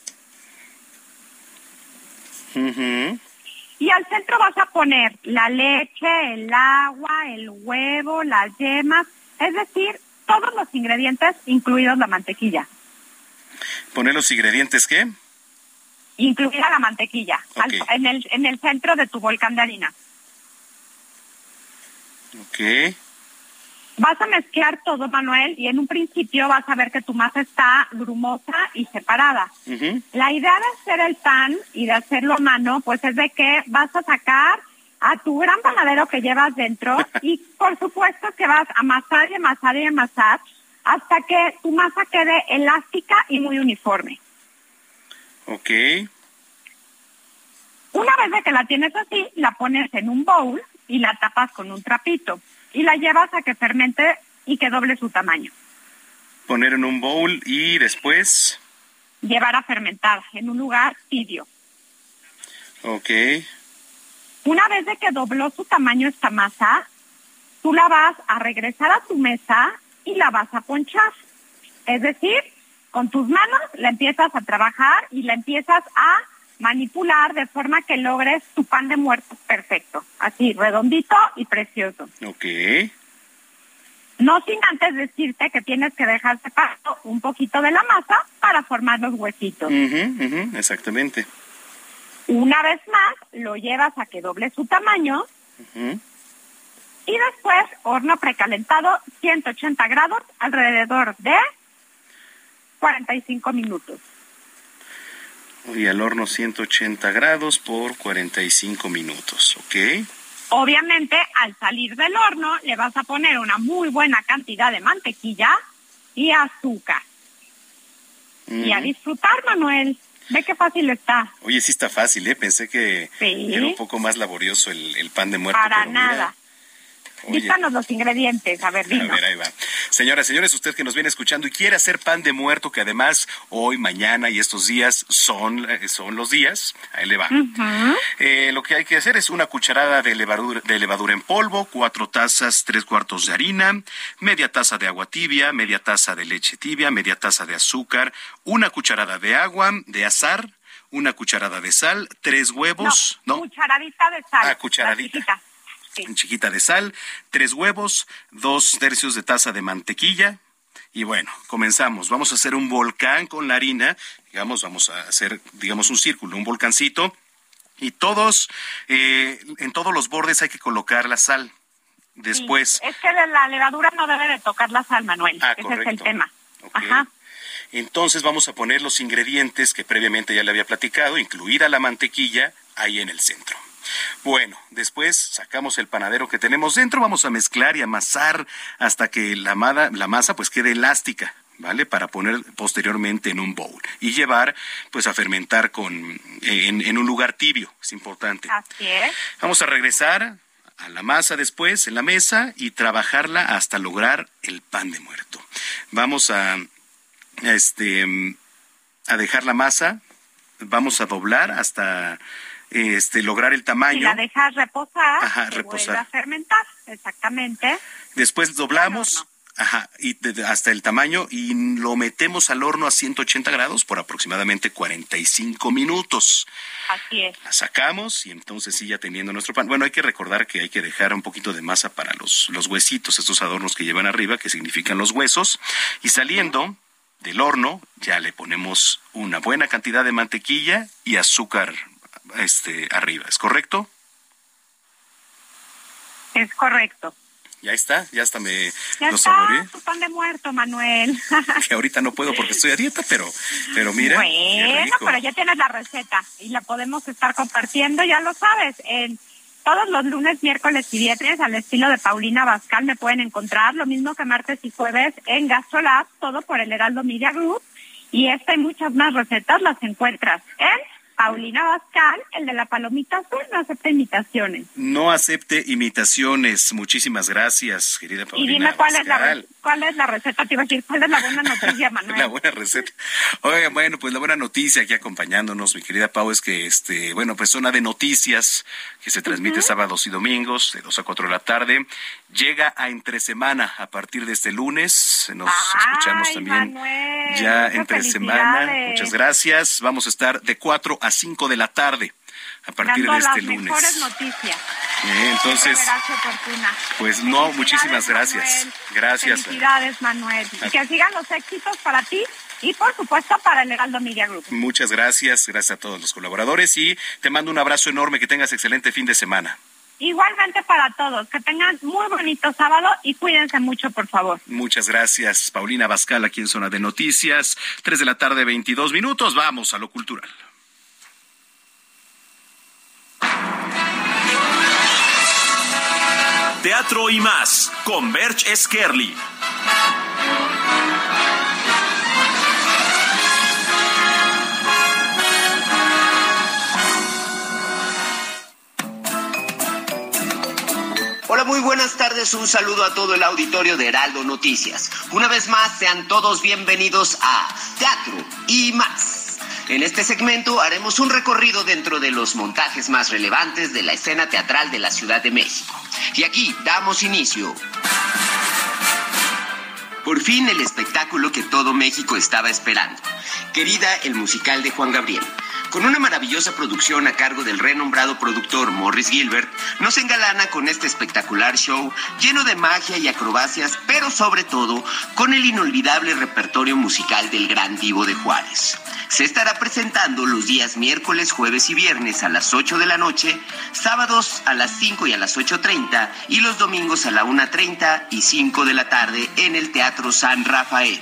Y al centro vas a poner la leche, el agua, el huevo, las yemas, es decir, todos los ingredientes, incluidos la mantequilla. ¿Poner los ingredientes qué? Incluida la mantequilla en, el, en el centro de tu volcán de harina. Ok. Vas a mezclar todo, Manuel, y en un principio vas a ver que tu masa está grumosa y separada. La idea de hacer el pan y de hacerlo a mano, pues es de que vas a sacar a tu gran panadero que llevas dentro *laughs* y por supuesto que vas a amasar y amasar y amasar hasta que tu masa quede elástica y muy uniforme. Ok. Una vez de que la tienes así, la pones en un bowl y la tapas con un trapito y la llevas a que fermente y que doble su tamaño. Poner en un bowl y después... Llevar a fermentar en un lugar tibio. Ok. Una vez de que dobló su tamaño esta masa, tú la vas a regresar a tu mesa y la vas a ponchar. Es decir, con tus manos la empiezas a trabajar y la empiezas a manipular de forma que logres tu pan de muertos perfecto, así redondito y precioso. Ok. No sin antes decirte que tienes que dejar separado un poquito de la masa para formar los huesitos. exactamente. Una vez más, lo llevas a que doble su tamaño. Y después, horno precalentado, 180 grados, alrededor de 45 minutos. Y al horno 180 grados por 45 minutos, ¿ok? Obviamente, al salir del horno, le vas a poner una muy buena cantidad de mantequilla y azúcar. Y a disfrutar, Manuel. Ve qué fácil está. Oye, sí está fácil, ¿eh? Pensé que era un poco más laborioso el, pan de muerto. Para nada. Díganos los ingredientes, a ver, dinos. A ver, ahí va. Señoras, señores, usted que nos viene escuchando y quiere hacer pan de muerto, que además hoy, mañana y estos días son, eh, son los días, ahí le va. Eh, lo que hay que hacer es una cucharada de levadura, de levadura en polvo, cuatro tazas, tres cuartos de harina, media taza de agua tibia, media taza de leche tibia, media taza de azúcar, una cucharada de agua, de azar, una cucharada de sal, tres huevos. No, cucharadita de sal. Ah, cucharadita chiquita de sal, tres huevos, dos tercios de taza de mantequilla. Y bueno, comenzamos. Vamos a hacer un volcán con la harina. Digamos, vamos a hacer, digamos, un círculo, un volcancito. Y todos, eh, en todos los bordes hay que colocar la sal. Después. es que la levadura no debe de tocar la sal, Manuel. Ah, Ese es el tema. Ajá. Entonces vamos a poner los ingredientes que previamente ya le había platicado, incluida la mantequilla, ahí en el centro. Bueno, después sacamos el panadero que tenemos dentro, vamos a mezclar y amasar hasta que la, la masa pues quede elástica. ¿vale? Para poner posteriormente en un bowl y llevar, pues, a fermentar con, en, en, un lugar tibio, es importante. Así es. Vamos a regresar a la masa después en la mesa y trabajarla hasta lograr el pan de muerto. Vamos a, este, a dejar la masa, vamos a doblar hasta este, lograr el tamaño. Y la dejas reposar, Ajá, reposar. a fermentar, exactamente. Después doblamos. Ajá, y hasta el tamaño y lo metemos al horno a 180 grados por aproximadamente 45 minutos. Así es. La sacamos y entonces sí, ya teniendo nuestro pan. Bueno, hay que recordar que hay que dejar un poquito de masa para los, los huesitos, estos adornos que llevan arriba, que significan los huesos. Y saliendo del horno, ya le ponemos una buena cantidad de mantequilla y azúcar este, arriba. ¿Es correcto? Es correcto. Ya está, ya hasta me ya lo está, tu pan de muerto, Manuel. *laughs* que ahorita no puedo porque estoy a dieta, pero, pero mira. Bueno, pero ya tienes la receta y la podemos estar compartiendo, ya lo sabes, en todos los lunes, miércoles y viernes al estilo de Paulina Bascal me pueden encontrar, lo mismo que martes y jueves en Gastrolab, todo por el Heraldo Media Group. Y esta y muchas más recetas las encuentras en Paulina Bascal, el de la palomita azul, no acepta imitaciones. No acepte imitaciones. Muchísimas gracias, querida Paulina. Y dime cuál es la cuál es la receta, te iba a decir, cuál es la buena noticia, *laughs* Manuel. la buena receta. Oiga, bueno, pues la buena noticia aquí acompañándonos, mi querida Pau, es que este, bueno, pues zona de noticias que se transmite sábados y domingos de 2 a 4 de la tarde, llega a entre semana a partir de este lunes. Nos escuchamos también ya entre semana. Muchas gracias. Vamos a estar de 4 a 5 de la tarde a partir de este lunes. Mejores noticias. Eh, entonces, pues no, muchísimas gracias. Gracias. Felicidades, Manuel. Y que sigan los éxitos para ti y por supuesto para el Heraldo Media Group. Muchas gracias, gracias a todos los colaboradores y te mando un abrazo enorme, que tengas excelente fin de semana. Igualmente para todos, que tengan muy bonito sábado y cuídense mucho, por favor. Muchas gracias, Paulina Bascal, aquí en Zona de Noticias, 3 de la tarde, 22 minutos, vamos a lo cultural. Teatro y más, con Berch Eskerli. Hola, muy buenas tardes. Un saludo a todo el auditorio de Heraldo Noticias. Una vez más, sean todos bienvenidos a Teatro y más. En este segmento haremos un recorrido dentro de los montajes más relevantes de la escena teatral de la Ciudad de México. Y aquí damos inicio. Por fin el espectáculo que todo México estaba esperando. Querida, el musical de Juan Gabriel con una maravillosa producción a cargo del renombrado productor Morris Gilbert, nos engalana con este espectacular show lleno de magia y acrobacias, pero sobre todo con el inolvidable repertorio musical del gran divo de Juárez. Se estará presentando los días miércoles, jueves y viernes a las 8 de la noche, sábados a las 5 y a las 8.30 y los domingos a la 1.30 y 5 de la tarde en el Teatro San Rafael.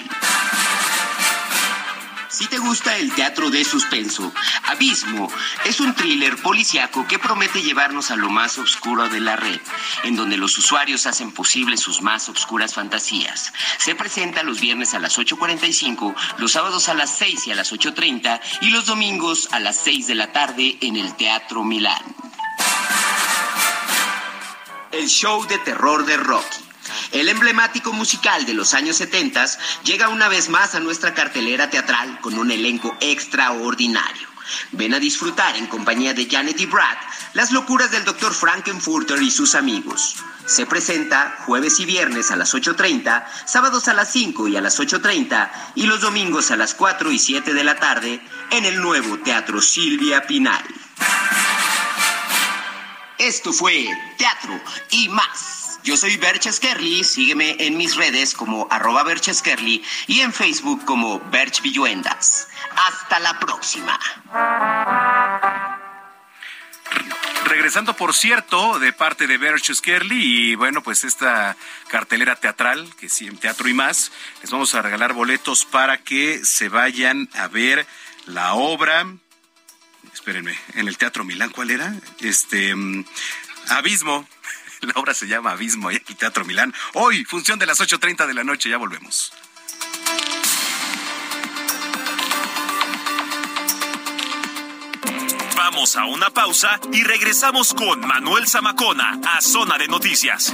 Si te gusta el teatro de suspenso, Abismo es un thriller policiaco que promete llevarnos a lo más oscuro de la red, en donde los usuarios hacen posible sus más oscuras fantasías. Se presenta los viernes a las 8.45, los sábados a las 6 y a las 8.30 y los domingos a las 6 de la tarde en el Teatro Milán. El show de terror de Rocky. El emblemático musical de los años 70 llega una vez más a nuestra cartelera teatral con un elenco extraordinario. Ven a disfrutar en compañía de Janet y Brad las locuras del Dr. Frankenfurter y sus amigos. Se presenta jueves y viernes a las 8.30, sábados a las 5 y a las 8.30 y los domingos a las 4 y 7 de la tarde en el nuevo Teatro Silvia Pinal. Esto fue Teatro y más. Yo soy Berches Kerly, sígueme en mis redes como arroba Berches y en Facebook como Berch Villuendas. Hasta la próxima. Regresando, por cierto, de parte de Berches Kerly y bueno, pues esta cartelera teatral, que sí, en teatro y más, les vamos a regalar boletos para que se vayan a ver la obra. Espérenme, en el Teatro Milán, ¿cuál era? Este, mm, Abismo, *laughs* La obra se llama Abismo y el Teatro Milán. Hoy, función de las 8.30 de la noche, ya volvemos. Vamos a una pausa y regresamos con Manuel Zamacona a Zona de Noticias.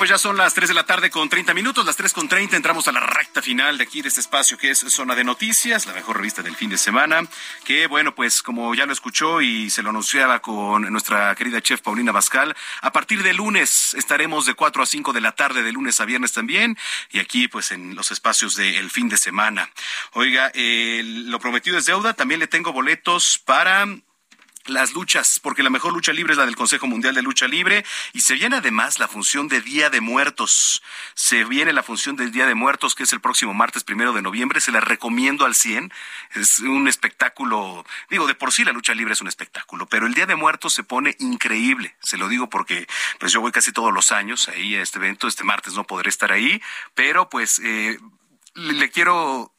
Pues ya son las 3 de la tarde con 30 minutos, las 3 con 30 entramos a la recta final de aquí de este espacio que es Zona de Noticias, la mejor revista del fin de semana, que bueno, pues como ya lo escuchó y se lo anunciaba con nuestra querida chef Paulina Bascal, a partir de lunes estaremos de 4 a 5 de la tarde, de lunes a viernes también, y aquí pues en los espacios del fin de semana. Oiga, lo prometido es deuda, también le tengo boletos para las luchas, porque la mejor lucha libre es la del Consejo Mundial de Lucha Libre y se viene además la función de Día de Muertos. Se viene la función del Día de Muertos, que es el próximo martes primero de noviembre. Se la recomiendo al 100. Es un espectáculo, digo, de por sí la lucha libre es un espectáculo, pero el Día de Muertos se pone increíble. Se lo digo porque pues yo voy casi todos los años ahí a este evento. Este martes no podré estar ahí, pero pues eh, le quiero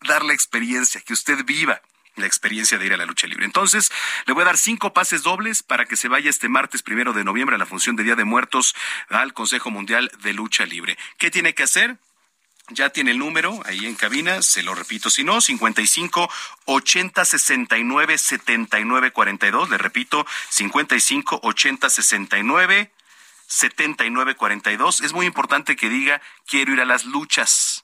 dar la experiencia, que usted viva la experiencia de ir a la lucha libre. Entonces, le voy a dar cinco pases dobles para que se vaya este martes primero de noviembre a la función de Día de Muertos al Consejo Mundial de Lucha Libre. ¿Qué tiene que hacer? ya tiene el número ahí en cabina, se lo repito, si no, 55 80 69 79 42, le repito, 55 80 69 79 42. Es muy importante que diga quiero ir a las luchas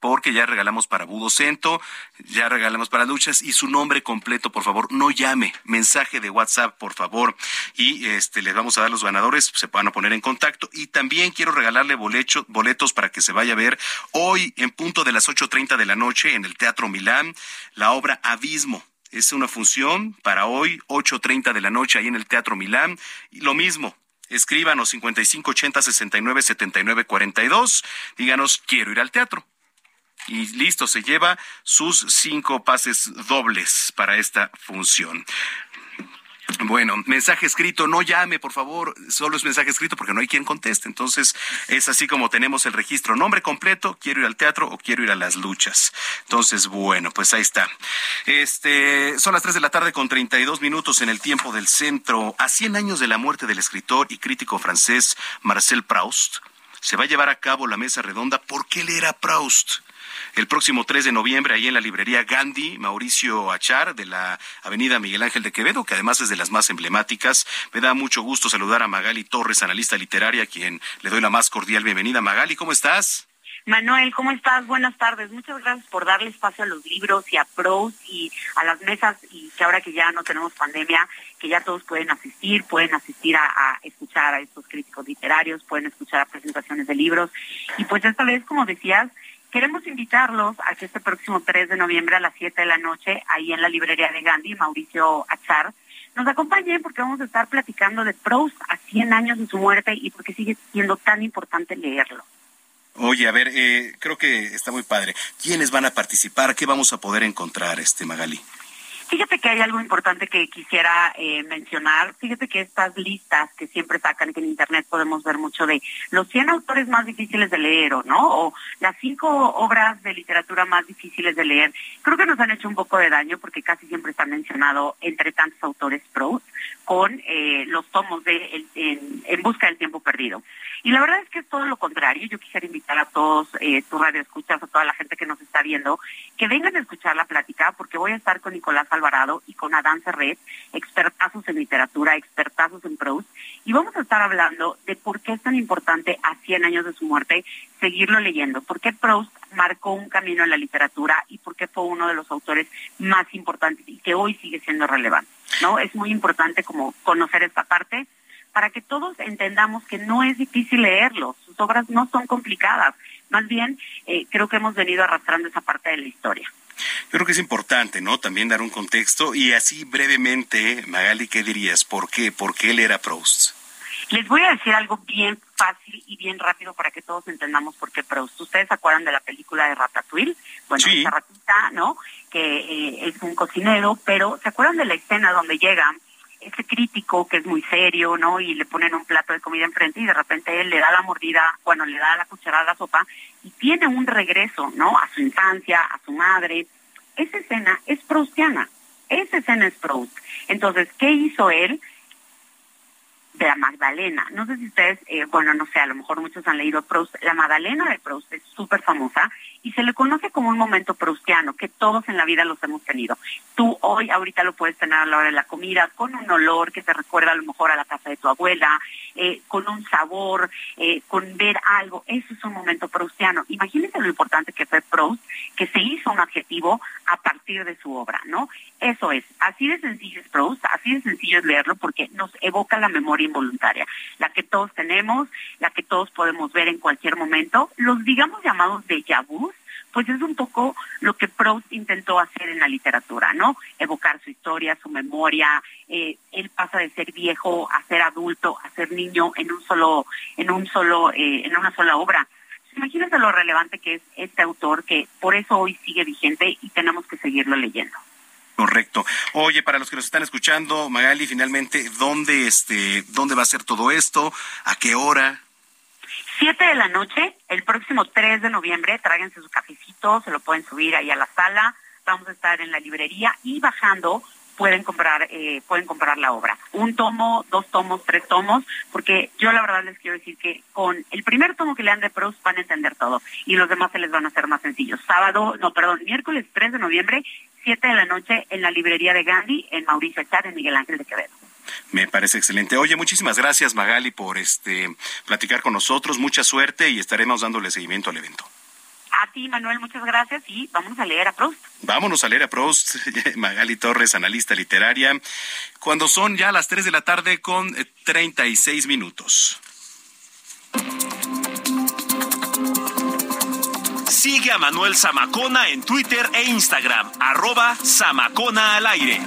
porque ya regalamos para Budocento, ya regalamos para luchas y su nombre completo, por favor, no llame, mensaje de WhatsApp, por favor, y este les vamos a dar los ganadores, se puedan poner en contacto y también quiero regalarle boletos para que se vaya a ver hoy en punto de las 8:30 de la noche en el Teatro Milán la obra Abismo. Es una función para hoy, 8.30 de la noche, ahí en el Teatro Milán. Y lo mismo, escríbanos 5580 69 79 42. Díganos, quiero ir al teatro y listo, se lleva sus cinco pases dobles para esta función. Bueno, mensaje escrito, no llame, por favor, solo es mensaje escrito porque no hay quien conteste. Entonces, es así como tenemos el registro. Nombre completo, quiero ir al teatro o quiero ir a las luchas. Entonces, bueno, pues ahí está. Este, son las tres de la tarde con 32 minutos en el tiempo del centro. A 100 años de la muerte del escritor y crítico francés Marcel Proust, se va a llevar a cabo la mesa redonda ¿Por qué leer a Proust? El próximo 3 de noviembre ahí en la librería Gandhi, Mauricio Achar, de la avenida Miguel Ángel de Quevedo, que además es de las más emblemáticas. Me da mucho gusto saludar a Magali Torres, analista literaria, a quien le doy la más cordial bienvenida. Magali, ¿cómo estás? Manuel, ¿cómo estás? Buenas tardes. Muchas gracias por darle espacio a los libros y a pros y a las mesas y que ahora que ya no tenemos pandemia, que ya todos pueden asistir, pueden asistir a, a, escuchar a estos críticos literarios, pueden escuchar a presentaciones de libros. Y pues esta vez, como decías, Queremos invitarlos a que este próximo 3 de noviembre a las 7 de la noche, ahí en la librería de Gandhi, Mauricio Achar, nos acompañen porque vamos a estar platicando de Proust a 100 años de su muerte y porque sigue siendo tan importante leerlo. Oye, a ver, eh, creo que está muy padre. ¿Quiénes van a participar? ¿Qué vamos a poder encontrar, este Magali? Fíjate que hay algo importante que quisiera eh, mencionar. Fíjate que estas listas que siempre sacan, que en Internet podemos ver mucho de los 100 autores más difíciles de leer, ¿o no? O las cinco obras de literatura más difíciles de leer. Creo que nos han hecho un poco de daño porque casi siempre está mencionado entre tantos autores pros con eh, los tomos de en, busca del tiempo perdido. Y la verdad es que es todo lo contrario. Yo quisiera invitar a todos eh, tu radio escuchas, a toda la gente que nos está viendo, que vengan a escuchar la plática porque voy a estar con Nicolás Alvarado y con Adán Serret, expertazos en literatura, expertazos en Proust, y vamos a estar hablando de por qué es tan importante a 100 años de su muerte seguirlo leyendo, por qué Proust marcó un camino en la literatura y por qué fue uno de los autores más importantes y que hoy sigue siendo relevante. ¿no? Es muy importante como conocer esta parte para que todos entendamos que no es difícil leerlo, sus obras no son complicadas, más bien eh, creo que hemos venido arrastrando esa parte de la historia. Yo creo que es importante, ¿no? También dar un contexto y así brevemente, Magali, ¿qué dirías? ¿Por qué? ¿Por qué él era Proust? Les voy a decir algo bien fácil y bien rápido para que todos entendamos por qué Proust. ¿Ustedes se acuerdan de la película de Ratatouille? Bueno, esa ratita, ¿no? Que eh, es un cocinero, pero ¿se acuerdan de la escena donde llega ese crítico que es muy serio, ¿no? Y le ponen un plato de comida enfrente y de repente él le da la mordida, bueno, le da la cucharada a la sopa y tiene un regreso, ¿no? A su infancia, a su madre. Esa escena es proustiana. Esa escena es Proust. Entonces, ¿qué hizo él? de la Magdalena. No sé si ustedes, eh, bueno, no sé, a lo mejor muchos han leído Proust. La Magdalena de Proust es súper famosa y se le conoce como un momento proustiano, que todos en la vida los hemos tenido. Tú hoy, ahorita lo puedes tener a la hora de la comida, con un olor que te recuerda a lo mejor a la casa de tu abuela, eh, con un sabor, eh, con ver algo. Eso es un momento proustiano. Imagínense lo importante que fue Proust, que se hizo un adjetivo a partir de su obra, ¿no? Eso es, así de sencillo es Proust, así de sencillo es leerlo porque nos evoca la memoria involuntaria, la que todos tenemos, la que todos podemos ver en cualquier momento, los digamos llamados de vus, pues es un poco lo que Proust intentó hacer en la literatura, ¿no? Evocar su historia, su memoria, eh, él pasa de ser viejo a ser adulto, a ser niño en un solo, en un solo, eh, en una sola obra. Imagínense lo relevante que es este autor, que por eso hoy sigue vigente y tenemos que seguirlo leyendo. Correcto. Oye, para los que nos están escuchando, Magali, finalmente, ¿dónde, este, dónde va a ser todo esto? ¿A qué hora? 7 de la noche, el próximo 3 de noviembre, tráiganse su cafecito, se lo pueden subir ahí a la sala, vamos a estar en la librería y bajando pueden comprar eh, pueden comprar la obra. Un tomo, dos tomos, tres tomos, porque yo la verdad les quiero decir que con el primer tomo que lean de Proust van a entender todo y los demás se les van a hacer más sencillos. Sábado, no, perdón, miércoles 3 de noviembre, 7 de la noche en la librería de Gandhi en Mauricio Echar en Miguel Ángel de Quevedo. Me parece excelente. Oye, muchísimas gracias Magali por este platicar con nosotros. Mucha suerte y estaremos dándole seguimiento al evento. A ti, Manuel, muchas gracias y vámonos a leer a Proust. Vámonos a leer a Proust, *laughs* Magali Torres, analista literaria, cuando son ya las 3 de la tarde con 36 eh, minutos. Sigue a Manuel Zamacona en Twitter e Instagram, arroba Zamacona al aire.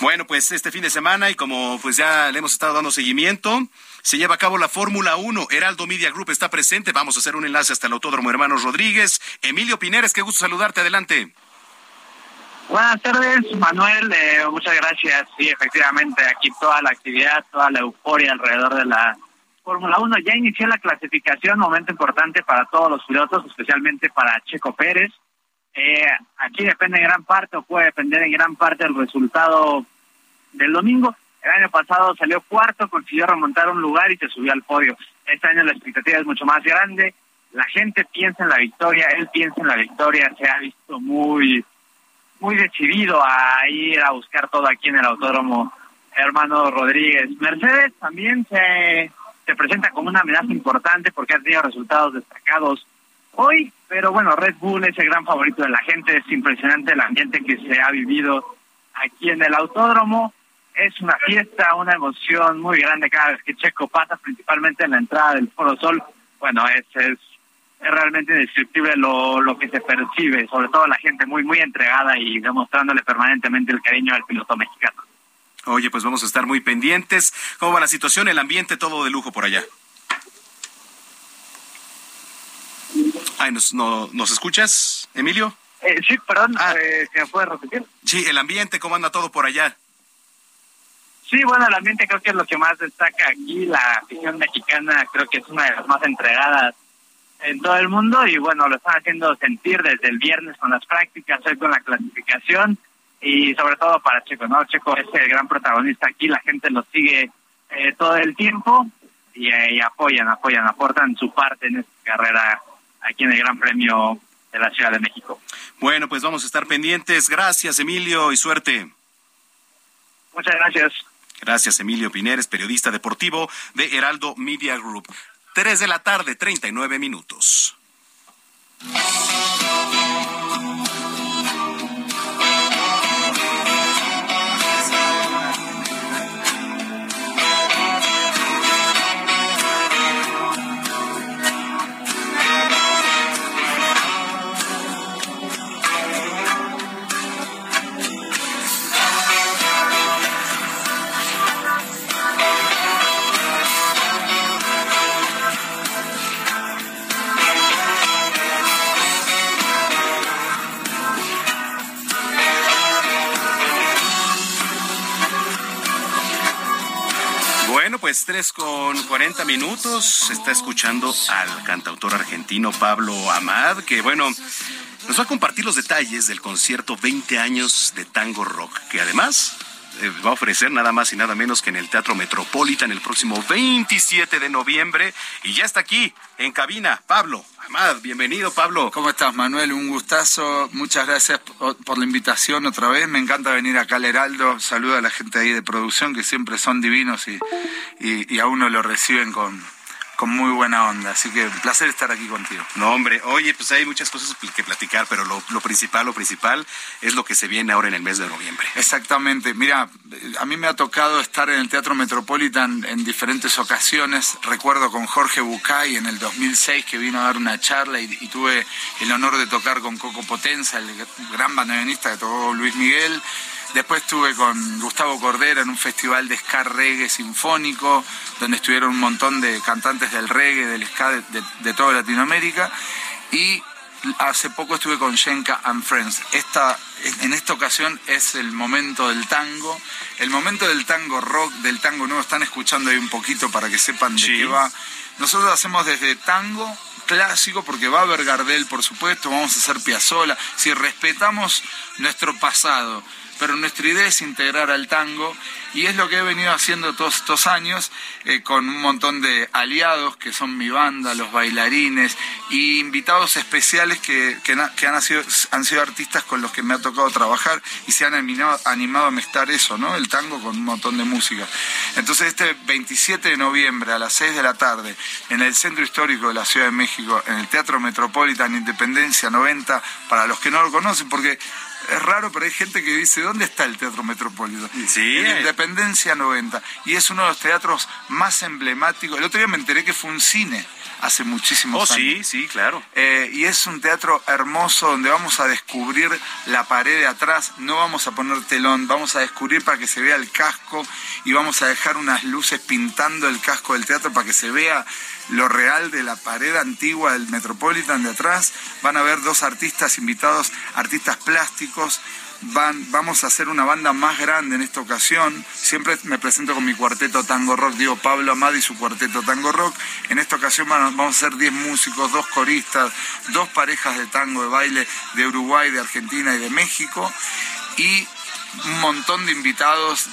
Bueno, pues este fin de semana y como pues ya le hemos estado dando seguimiento, se lleva a cabo la Fórmula 1. Heraldo Media Group está presente. Vamos a hacer un enlace hasta el Autódromo Hermanos Rodríguez. Emilio Pineres, qué gusto saludarte. Adelante. Buenas tardes, Manuel. Eh, muchas gracias. Sí, efectivamente, aquí toda la actividad, toda la euforia alrededor de la Fórmula 1. Ya inició la clasificación, momento importante para todos los pilotos, especialmente para Checo Pérez. Eh, aquí depende en gran parte o puede depender en gran parte el resultado del domingo. El año pasado salió cuarto, consiguió remontar un lugar y se subió al podio. Este año la expectativa es mucho más grande. La gente piensa en la victoria, él piensa en la victoria, se ha visto muy, muy decidido a ir a buscar todo aquí en el autódromo hermano Rodríguez. Mercedes también se, se presenta como una amenaza importante porque ha tenido resultados destacados hoy, pero bueno, Red Bull es el gran favorito de la gente, es impresionante el ambiente que se ha vivido aquí en el autódromo, es una fiesta, una emoción muy grande cada vez que Checo pasa, principalmente en la entrada del Foro Sol, bueno, es, es, es realmente indescriptible lo, lo que se percibe, sobre todo la gente muy, muy entregada y demostrándole permanentemente el cariño al piloto mexicano. Oye, pues vamos a estar muy pendientes. ¿Cómo va la situación, el ambiente, todo de lujo por allá? Ay, ¿nos, no, ¿nos escuchas, Emilio? Eh, sí, perdón, ah. eh, ¿se me puede repetir? Sí, el ambiente, ¿cómo anda todo por allá? Sí, bueno, el ambiente creo que es lo que más destaca aquí. La afición mexicana creo que es una de las más entregadas en todo el mundo y bueno, lo están haciendo sentir desde el viernes con las prácticas, hoy con la clasificación y sobre todo para Checo, ¿no? Checo es el gran protagonista aquí, la gente lo sigue eh, todo el tiempo y, y apoyan, apoyan, aportan su parte en esta carrera aquí en el Gran Premio de la Ciudad de México. Bueno, pues vamos a estar pendientes. Gracias, Emilio, y suerte. Muchas gracias. Gracias, Emilio Pineres, periodista deportivo de Heraldo Media Group. Tres de la tarde, treinta y nueve minutos. Pues tres con cuarenta minutos. Se está escuchando al cantautor argentino Pablo Amad, que bueno, nos va a compartir los detalles del concierto 20 años de tango rock, que además va a ofrecer nada más y nada menos que en el Teatro Metropolitan el próximo 27 de noviembre. Y ya está aquí, en cabina, Pablo Amad. Bienvenido, Pablo. ¿Cómo estás, Manuel? Un gustazo. Muchas gracias por la invitación otra vez. Me encanta venir acá al Heraldo. Saludo a la gente ahí de producción, que siempre son divinos y, y a uno lo reciben con, con muy buena onda. Así que un placer estar aquí contigo. No, hombre, oye, pues hay muchas cosas que platicar, pero lo, principal, lo principal es lo que se viene ahora en el mes de noviembre. Exactamente. Mira, a mí me ha tocado estar en el Teatro Metropolitan en diferentes ocasiones. Recuerdo con Jorge Bucay en el 2006 que vino a dar una charla y, tuve el honor de tocar con Coco Potenza, el gran bandoneonista que tocó Luis Miguel. Después estuve con Gustavo Cordera en un festival de ska reggae sinfónico, donde estuvieron un montón de cantantes del reggae, del ska de, toda Latinoamérica. Y hace poco estuve con Shenka and Friends. Esta, en esta ocasión es el momento del tango, el momento del tango rock, del tango nuevo. Están escuchando ahí un poquito para que sepan de qué va. Nosotros hacemos desde tango, clásico, porque va a haber Gardel, por supuesto, vamos a hacer Piazzolla. Si respetamos nuestro pasado, pero nuestra idea es integrar al tango y es lo que he venido haciendo todos estos años eh, con un montón de aliados que son mi banda, los bailarines y invitados especiales que, han, sido, han sido artistas con los que me ha tocado trabajar y se han animado, animado a mezclar eso, ¿no? El tango con un montón de música. Entonces este 27 de noviembre a las 6 de la tarde en el Centro Histórico de la Ciudad de México, en el Teatro Metropolitan Independencia 90, para los que no lo conocen, porque es raro, pero hay gente que dice, ¿dónde está el Teatro Metropolitano? Sí. En Independencia 90. Y es uno de los teatros más emblemáticos. El otro día me enteré que fue un cine hace muchísimos oh, años. sí, sí, claro. Eh, y es un teatro hermoso donde vamos a descubrir la pared de atrás, no vamos a poner telón, vamos a descubrir para que se vea el casco y vamos a dejar unas luces pintando el casco del teatro para que se vea lo real de la pared antigua del Metropolitan de atrás. Van a ver dos artistas invitados, artistas plásticos. Van, vamos a hacer una banda más grande en esta ocasión. Siempre me presento con mi cuarteto Tango Rock, digo Pablo Amadi y su cuarteto Tango Rock. En esta ocasión vamos a ser 10 músicos, dos coristas, dos parejas de tango de baile de Uruguay, de Argentina y de México. Y un montón de invitados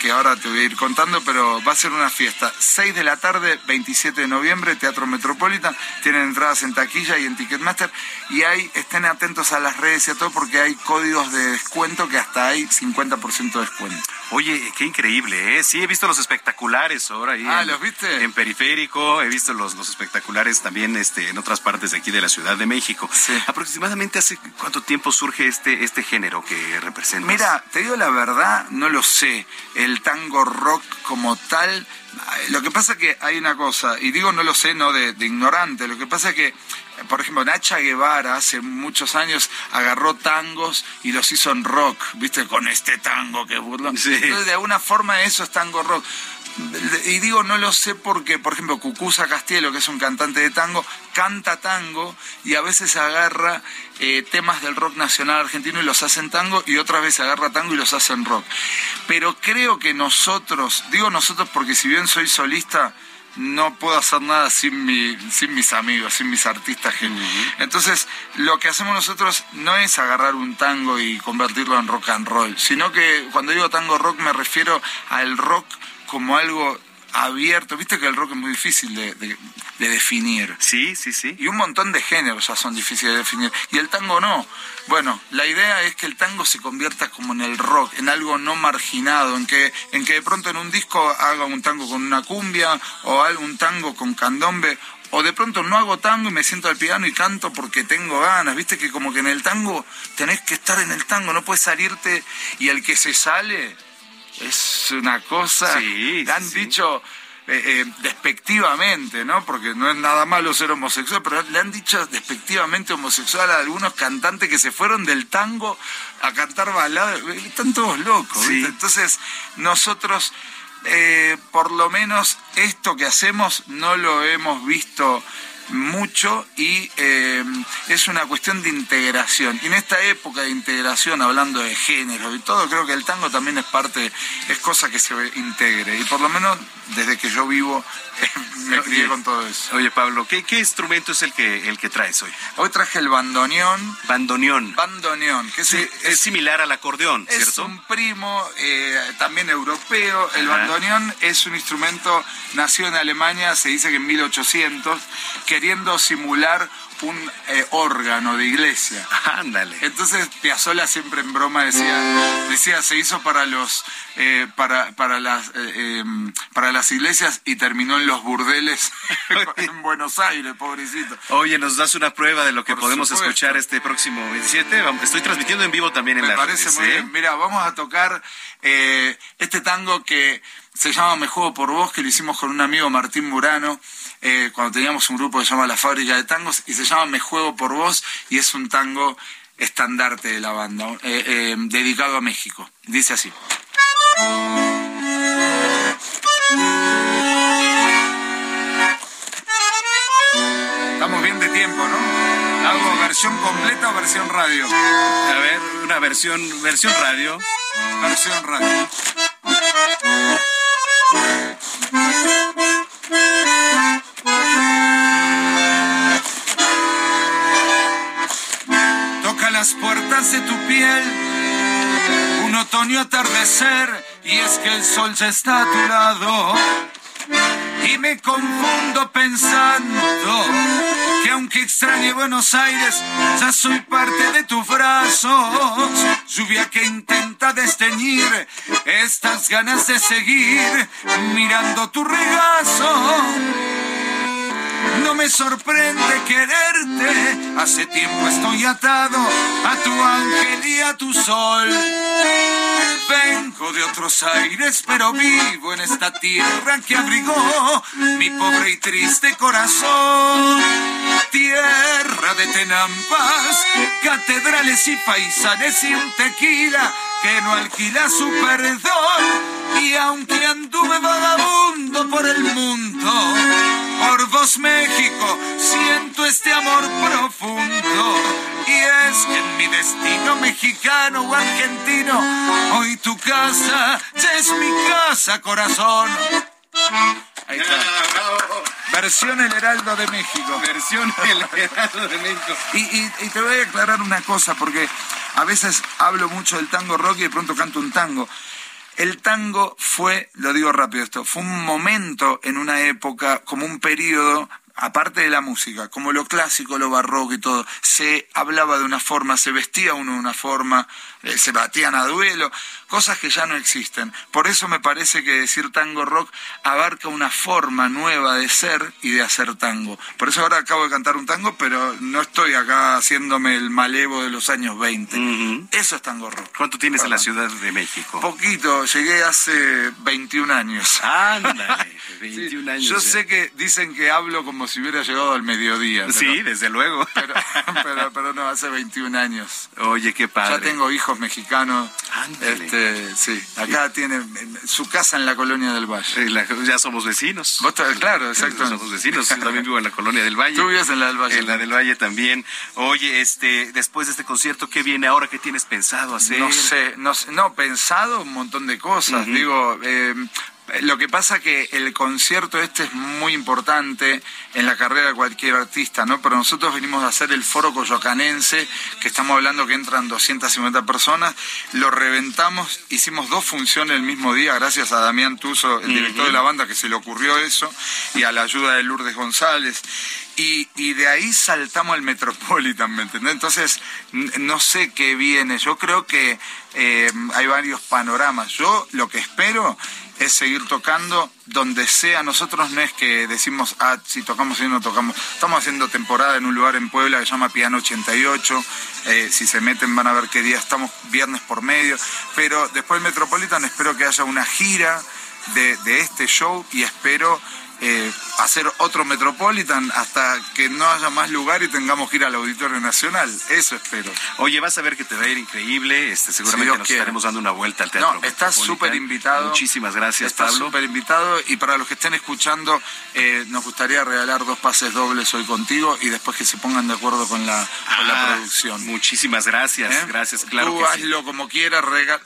que ahora te voy a ir contando, pero va a ser una fiesta. 6 de la tarde, 27 de noviembre, Teatro Metropolitan. Tienen entradas en taquilla y en Ticketmaster. Y ahí estén atentos a las redes y a todo porque hay códigos de descuento que hasta hay 50% de descuento. Oye, qué increíble, ¿eh? Sí, he visto los espectaculares ahora ahí. Ah, en, ¿los viste? En Periférico, he visto los, los espectaculares también este, en otras partes de aquí de la Ciudad de México. Sí. Aproximadamente hace cuánto tiempo surge este, este género que representa. Mira, te digo la verdad, no lo sé. El tango rock como tal, lo que pasa es que hay una cosa, y digo no lo sé, no de, de ignorante, lo que pasa es que por ejemplo, Nacha Guevara hace muchos años agarró tangos y los hizo en rock, ¿viste? Con este tango que burló. Entonces, de alguna forma eso es tango rock. Y digo, no lo sé porque, por ejemplo, Cucuza Castielo, que es un cantante de tango, canta tango y a veces agarra eh, temas del rock nacional argentino y los hace en tango y otras veces agarra tango y los hace en rock. Pero creo que nosotros, digo nosotros porque si bien soy solista, no puedo hacer nada sin, mi, sin mis amigos, sin mis artistas. Entonces, lo que hacemos nosotros no es agarrar un tango y convertirlo en rock and roll, sino que cuando digo tango rock me refiero al rock como algo abierto. Viste que el rock es muy difícil de, de, definir. Sí, sí, sí. Y un montón de géneros ya son difíciles de definir. Y el tango no. Bueno, la idea es que el tango se convierta como en el rock, en algo no marginado, en que, en que de pronto en un disco haga un tango con una cumbia o un tango con candombe o de pronto no hago tango y me siento al piano y canto porque tengo ganas, viste que como que en el tango tenés que estar en el tango, no puedes salirte y el que se sale es una cosa, sí, le han dicho eh, eh, despectivamente, ¿no? Porque no es nada malo ser homosexual, pero le han dicho despectivamente homosexual a algunos cantantes que se fueron del tango a cantar baladas, están todos locos, ¿viste? Entonces, nosotros, eh, por lo menos esto que hacemos, no lo hemos visto mucho y eh, es una cuestión de integración. Y en esta época de integración, hablando de género y todo, creo que el tango también es parte, es cosa que se integre. Y por lo menos desde que yo vivo *laughs* me crié con todo eso. Oye, Pablo, ¿qué, ¿qué, instrumento es el que, el que traes hoy? Hoy traje el bandoneón. Bandoneón. Bandoneón, que es, similar al acordeón, ¿cierto? Es un primo eh, también europeo. El bandoneón es un instrumento nacido en Alemania, se dice que en 1800, queriendo simular un eh, órgano de iglesia. *laughs* Ándale. Entonces Piazzolla siempre en broma decía, decía se hizo para los eh, para para las eh, em, para las iglesias y terminó en los burdeles *laughs* en Buenos Aires, pobrecito. Oye, nos das una prueba de lo que podemos escuchar este próximo 27. Estoy transmitiendo en vivo también en Me parece muy bien. Mira, vamos a tocar este tango que se llama Me juego por vos, que lo hicimos con un amigo Martín Murano. Eh, cuando teníamos un grupo que se llama La Fábrica de Tangos y se llama Me Juego por Vos y es un tango estandarte de la banda, eh, eh, dedicado a México. Dice así. Estamos bien de tiempo, ¿no? ¿Hago versión completa o versión radio? A ver, una versión, versión radio. Versión radio. Toca las puertas de tu piel, un otoño atardecer, y es que el sol ya está a tu lado. Y me confundo pensando que aunque extrañe Buenos Aires, ya soy parte de tus brazos. Lluvia que intenta desteñir estas ganas de seguir mirando tu regazo no me sorprende quererte, hace tiempo estoy atado a tu ángel y a tu sol. Vengo de otros aires, pero vivo en esta tierra que abrigó mi pobre y triste corazón. Tierra de tenampas, catedrales y paisanes un tequila que no alquila su perdón. Y aunque anduve vagabundo por el mundo, por vos México siento este amor profundo. Y es que en mi destino mexicano o argentino, hoy tu casa ya es mi casa, corazón. Ahí está. Versión El Heraldo de México. Versión El Heraldo de México. Y, y, y, te voy a aclarar una cosa, porque a veces hablo mucho del tango rock y de pronto canto un tango. El tango fue, lo digo rápido esto, fue un momento en una época, como un periodo aparte de la música, como lo clásico, lo barroco y todo, se hablaba de una forma, se vestía uno de una forma, eh, se batían a duelo, cosas que ya no existen. Por eso me parece que decir tango rock abarca una forma nueva de ser y de hacer tango. Por eso ahora acabo de cantar un tango, pero no estoy acá haciéndome el malevo de los años 20. Eso es tango rock. ¿Cuánto tienes en la Ciudad de México? Poquito, llegué hace 21 años. Ándale, *laughs* 21 años. Yo sé que dicen que hablo como si hubiera llegado al mediodía. sí, desde luego. Pero, *laughs* pero, pero, no, hace 21 años. Oye, qué padre. Ya tengo hijos mexicanos. Este, sí, acá tiene su casa en la colonia del Valle. ya somos vecinos. ¿Vos claro, exacto. Somos vecinos. Yo también vivo en la colonia del Valle. Tú vives en la del Valle. En la del Valle también. Oye, este, después de este concierto, ¿qué viene ahora? ¿Qué tienes pensado hacer? No sé, no, sé, no pensado un montón de cosas. Digo, eh, lo que pasa que el concierto este es muy importante en la carrera de cualquier artista, ¿no? Pero nosotros venimos a hacer el foro coyocanense, que estamos hablando que entran 250 personas, lo reventamos, hicimos dos funciones el mismo día, gracias a Damián Tuso, el director de la banda, que se le ocurrió eso, y a la ayuda de Lourdes González. Y, y, de ahí saltamos al Metropolitan, ¿me entendés? Entonces, no sé qué viene. Yo creo que eh, hay varios panoramas. Yo lo que espero es seguir tocando donde sea. Nosotros no es que decimos, ah, si tocamos y no tocamos. Estamos haciendo temporada en un lugar en Puebla que se llama Piano 88. Eh, si se meten van a ver qué día estamos, viernes por medio. Pero después Metropolitan espero que haya una gira de, de este show y espero eh, hacer otro Metropolitan hasta que no haya más lugar y tengamos que ir al Auditorio Nacional. Eso espero. Oye, vas a ver que te va a ir increíble. Este, seguramente si nos quiere. estaremos dando una vuelta al teatro. No, estás súper invitado. Muchísimas gracias, estás Pablo. súper invitado. Y para los que estén escuchando, eh, nos gustaría regalar dos pases dobles hoy contigo y después que se pongan de acuerdo con la, con la Ah, producción. Muchísimas gracias. ¿Eh? Gracias, claro Tú que sí. hazlo como quieras, regala.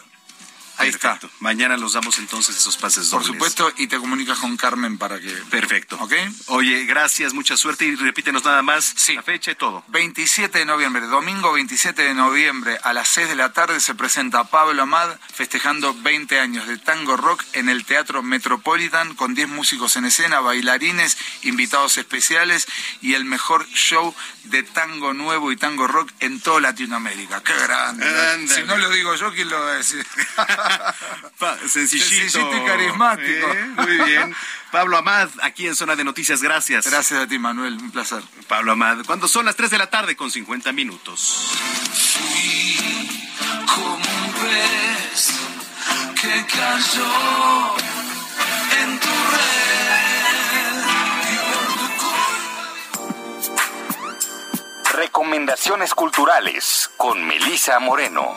Ahí Perfecto. Mañana los damos entonces esos pases Por dobles. supuesto, y te comunicas con Carmen para que. Perfecto. ¿Ok? Oye, gracias, mucha suerte y repítenos nada más la fecha y todo. 27 de noviembre, domingo 27 de noviembre a las 6 de la tarde se presenta Pablo Amad festejando 20 años de tango rock en el Teatro Metropolitan con 10 músicos en escena, bailarines, invitados especiales y el mejor show de tango nuevo y tango rock en toda Latinoamérica. ¡Qué grande! Si no lo digo yo, ¿quién lo va a decir? *laughs* *laughs* Sencillito. Sencillito y carismático. Eh, Muy bien. Pablo Amad, aquí en Zona de Noticias, gracias. Gracias a ti, Manuel, un placer. Pablo Amad, cuando son las 3 de la tarde con 50 minutos. como un pez que cayó en tu red. Recomendaciones culturales con Melisa Moreno.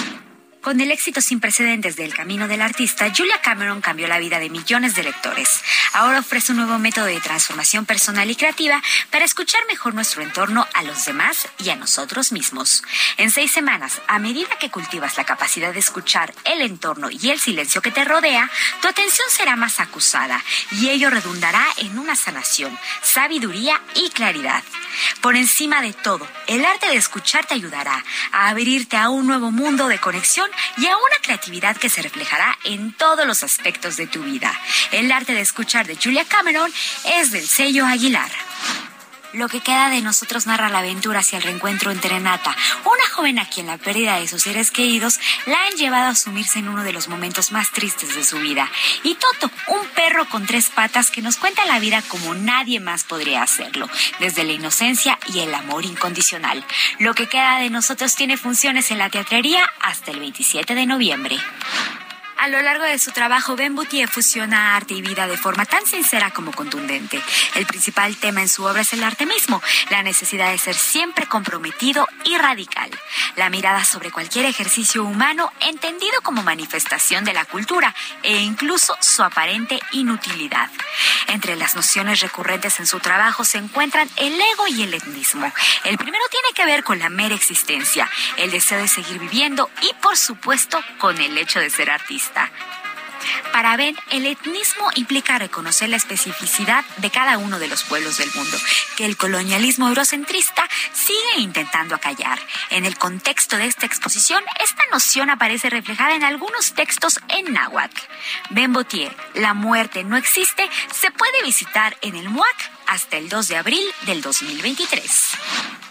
Con el éxito sin precedentes del camino del artista, Julia Cameron cambió la vida de millones de lectores. Ahora ofrece un nuevo método de transformación personal y creativa para escuchar mejor nuestro entorno a los demás y a nosotros mismos. En seis semanas, a medida que cultivas la capacidad de escuchar el entorno y el silencio que te rodea, tu atención será más acusada y ello redundará en una sanación, sabiduría y claridad. Por encima de todo, el arte de escuchar te ayudará a abrirte a un nuevo mundo de conexión y a una creatividad que se reflejará en todos los aspectos de tu vida. El arte de escuchar de Julia Cameron es del sello Aguilar. Lo que queda de nosotros narra la aventura hacia el reencuentro entre Renata, una joven a quien la pérdida de sus seres queridos la han llevado a sumirse en uno de los momentos más tristes de su vida, y Toto, un perro con tres patas que nos cuenta la vida como nadie más podría hacerlo, desde la inocencia y el amor incondicional. Lo que queda de nosotros tiene funciones en la teatrería hasta el 27 de noviembre. A lo largo de su trabajo, Ben Boutier fusiona arte y vida de forma tan sincera como contundente. El principal tema en su obra es el arte mismo, la necesidad de ser siempre comprometido y radical. La mirada sobre cualquier ejercicio humano entendido como manifestación de la cultura e incluso su aparente inutilidad. Entre las nociones recurrentes en su trabajo se encuentran el ego y el etnismo. El primero tiene que ver con la mera existencia, el deseo de seguir viviendo y, por supuesto, con el hecho de ser artista. Para Ben, el etnismo implica reconocer la especificidad de cada uno de los pueblos del mundo, que el colonialismo eurocentrista sigue intentando acallar. En el contexto de esta exposición, esta noción aparece reflejada en algunos textos en náhuatl. Ben Botier, La muerte no existe, se puede visitar en el MUAC hasta el 2 de abril del 2023.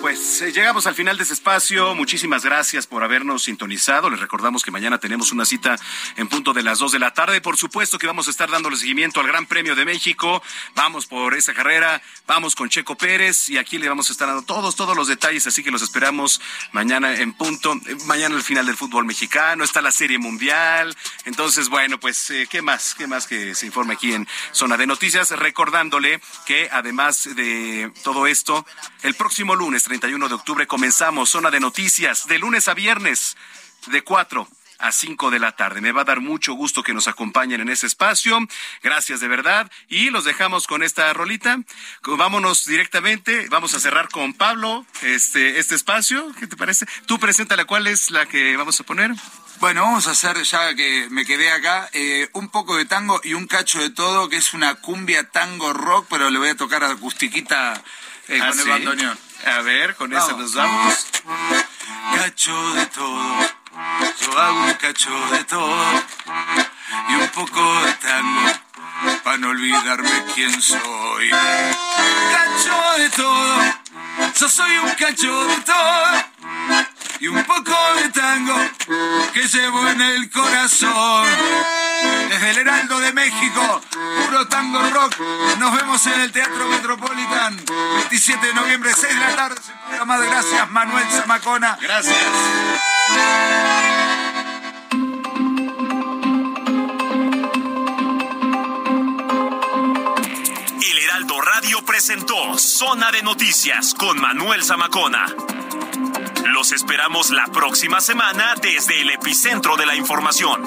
Pues eh, llegamos al final de este espacio. Muchísimas gracias por habernos sintonizado. Les recordamos que mañana tenemos una cita en punto de las dos de la tarde. Por supuesto que vamos a estar dándole seguimiento al Gran Premio de México. Vamos por esa carrera, vamos con Checo Pérez y aquí le vamos a estar dando todos, todos los detalles. Así que los esperamos mañana en punto. Eh, Mañana al final del fútbol mexicano, está la Serie Mundial. Entonces, bueno, pues, eh, ¿qué más? ¿Qué más que se informe aquí en Zona de Noticias? Recordándole que además de todo esto, el próximo lunes 31 de octubre comenzamos Zona de Noticias de lunes a viernes de 4 a 5 de la tarde. Me va a dar mucho gusto que nos acompañen en ese espacio. Gracias de verdad. Y los dejamos con esta rolita. Vámonos directamente. Vamos a cerrar con Pablo este, este espacio. ¿Qué te parece? Tú preséntala cuál es la que vamos a poner. Bueno, vamos a hacer, ya que me quedé acá, eh, un poco de tango y un cacho de todo, que es una cumbia tango rock, pero le voy a tocar a acustiquita eh, ¿Ah, con el sí? bandoneón. A ver, con Vamos. esa nos vamos. Cacho de todo, yo hago un cacho de todo y un poco de tango para no olvidarme quién soy. Cacho de todo, yo soy un cacho de todo y un poco de tango que llevo en el corazón. Desde el Heraldo de México, puro tango rock. Nos vemos en el Teatro Metropolitan, 27 de noviembre, 6 de la tarde. Programa de gracias, Manuel Zamacona. Gracias. El Heraldo Radio presentó Zona de Noticias con Manuel Zamacona. Los esperamos la próxima semana desde el epicentro de la información.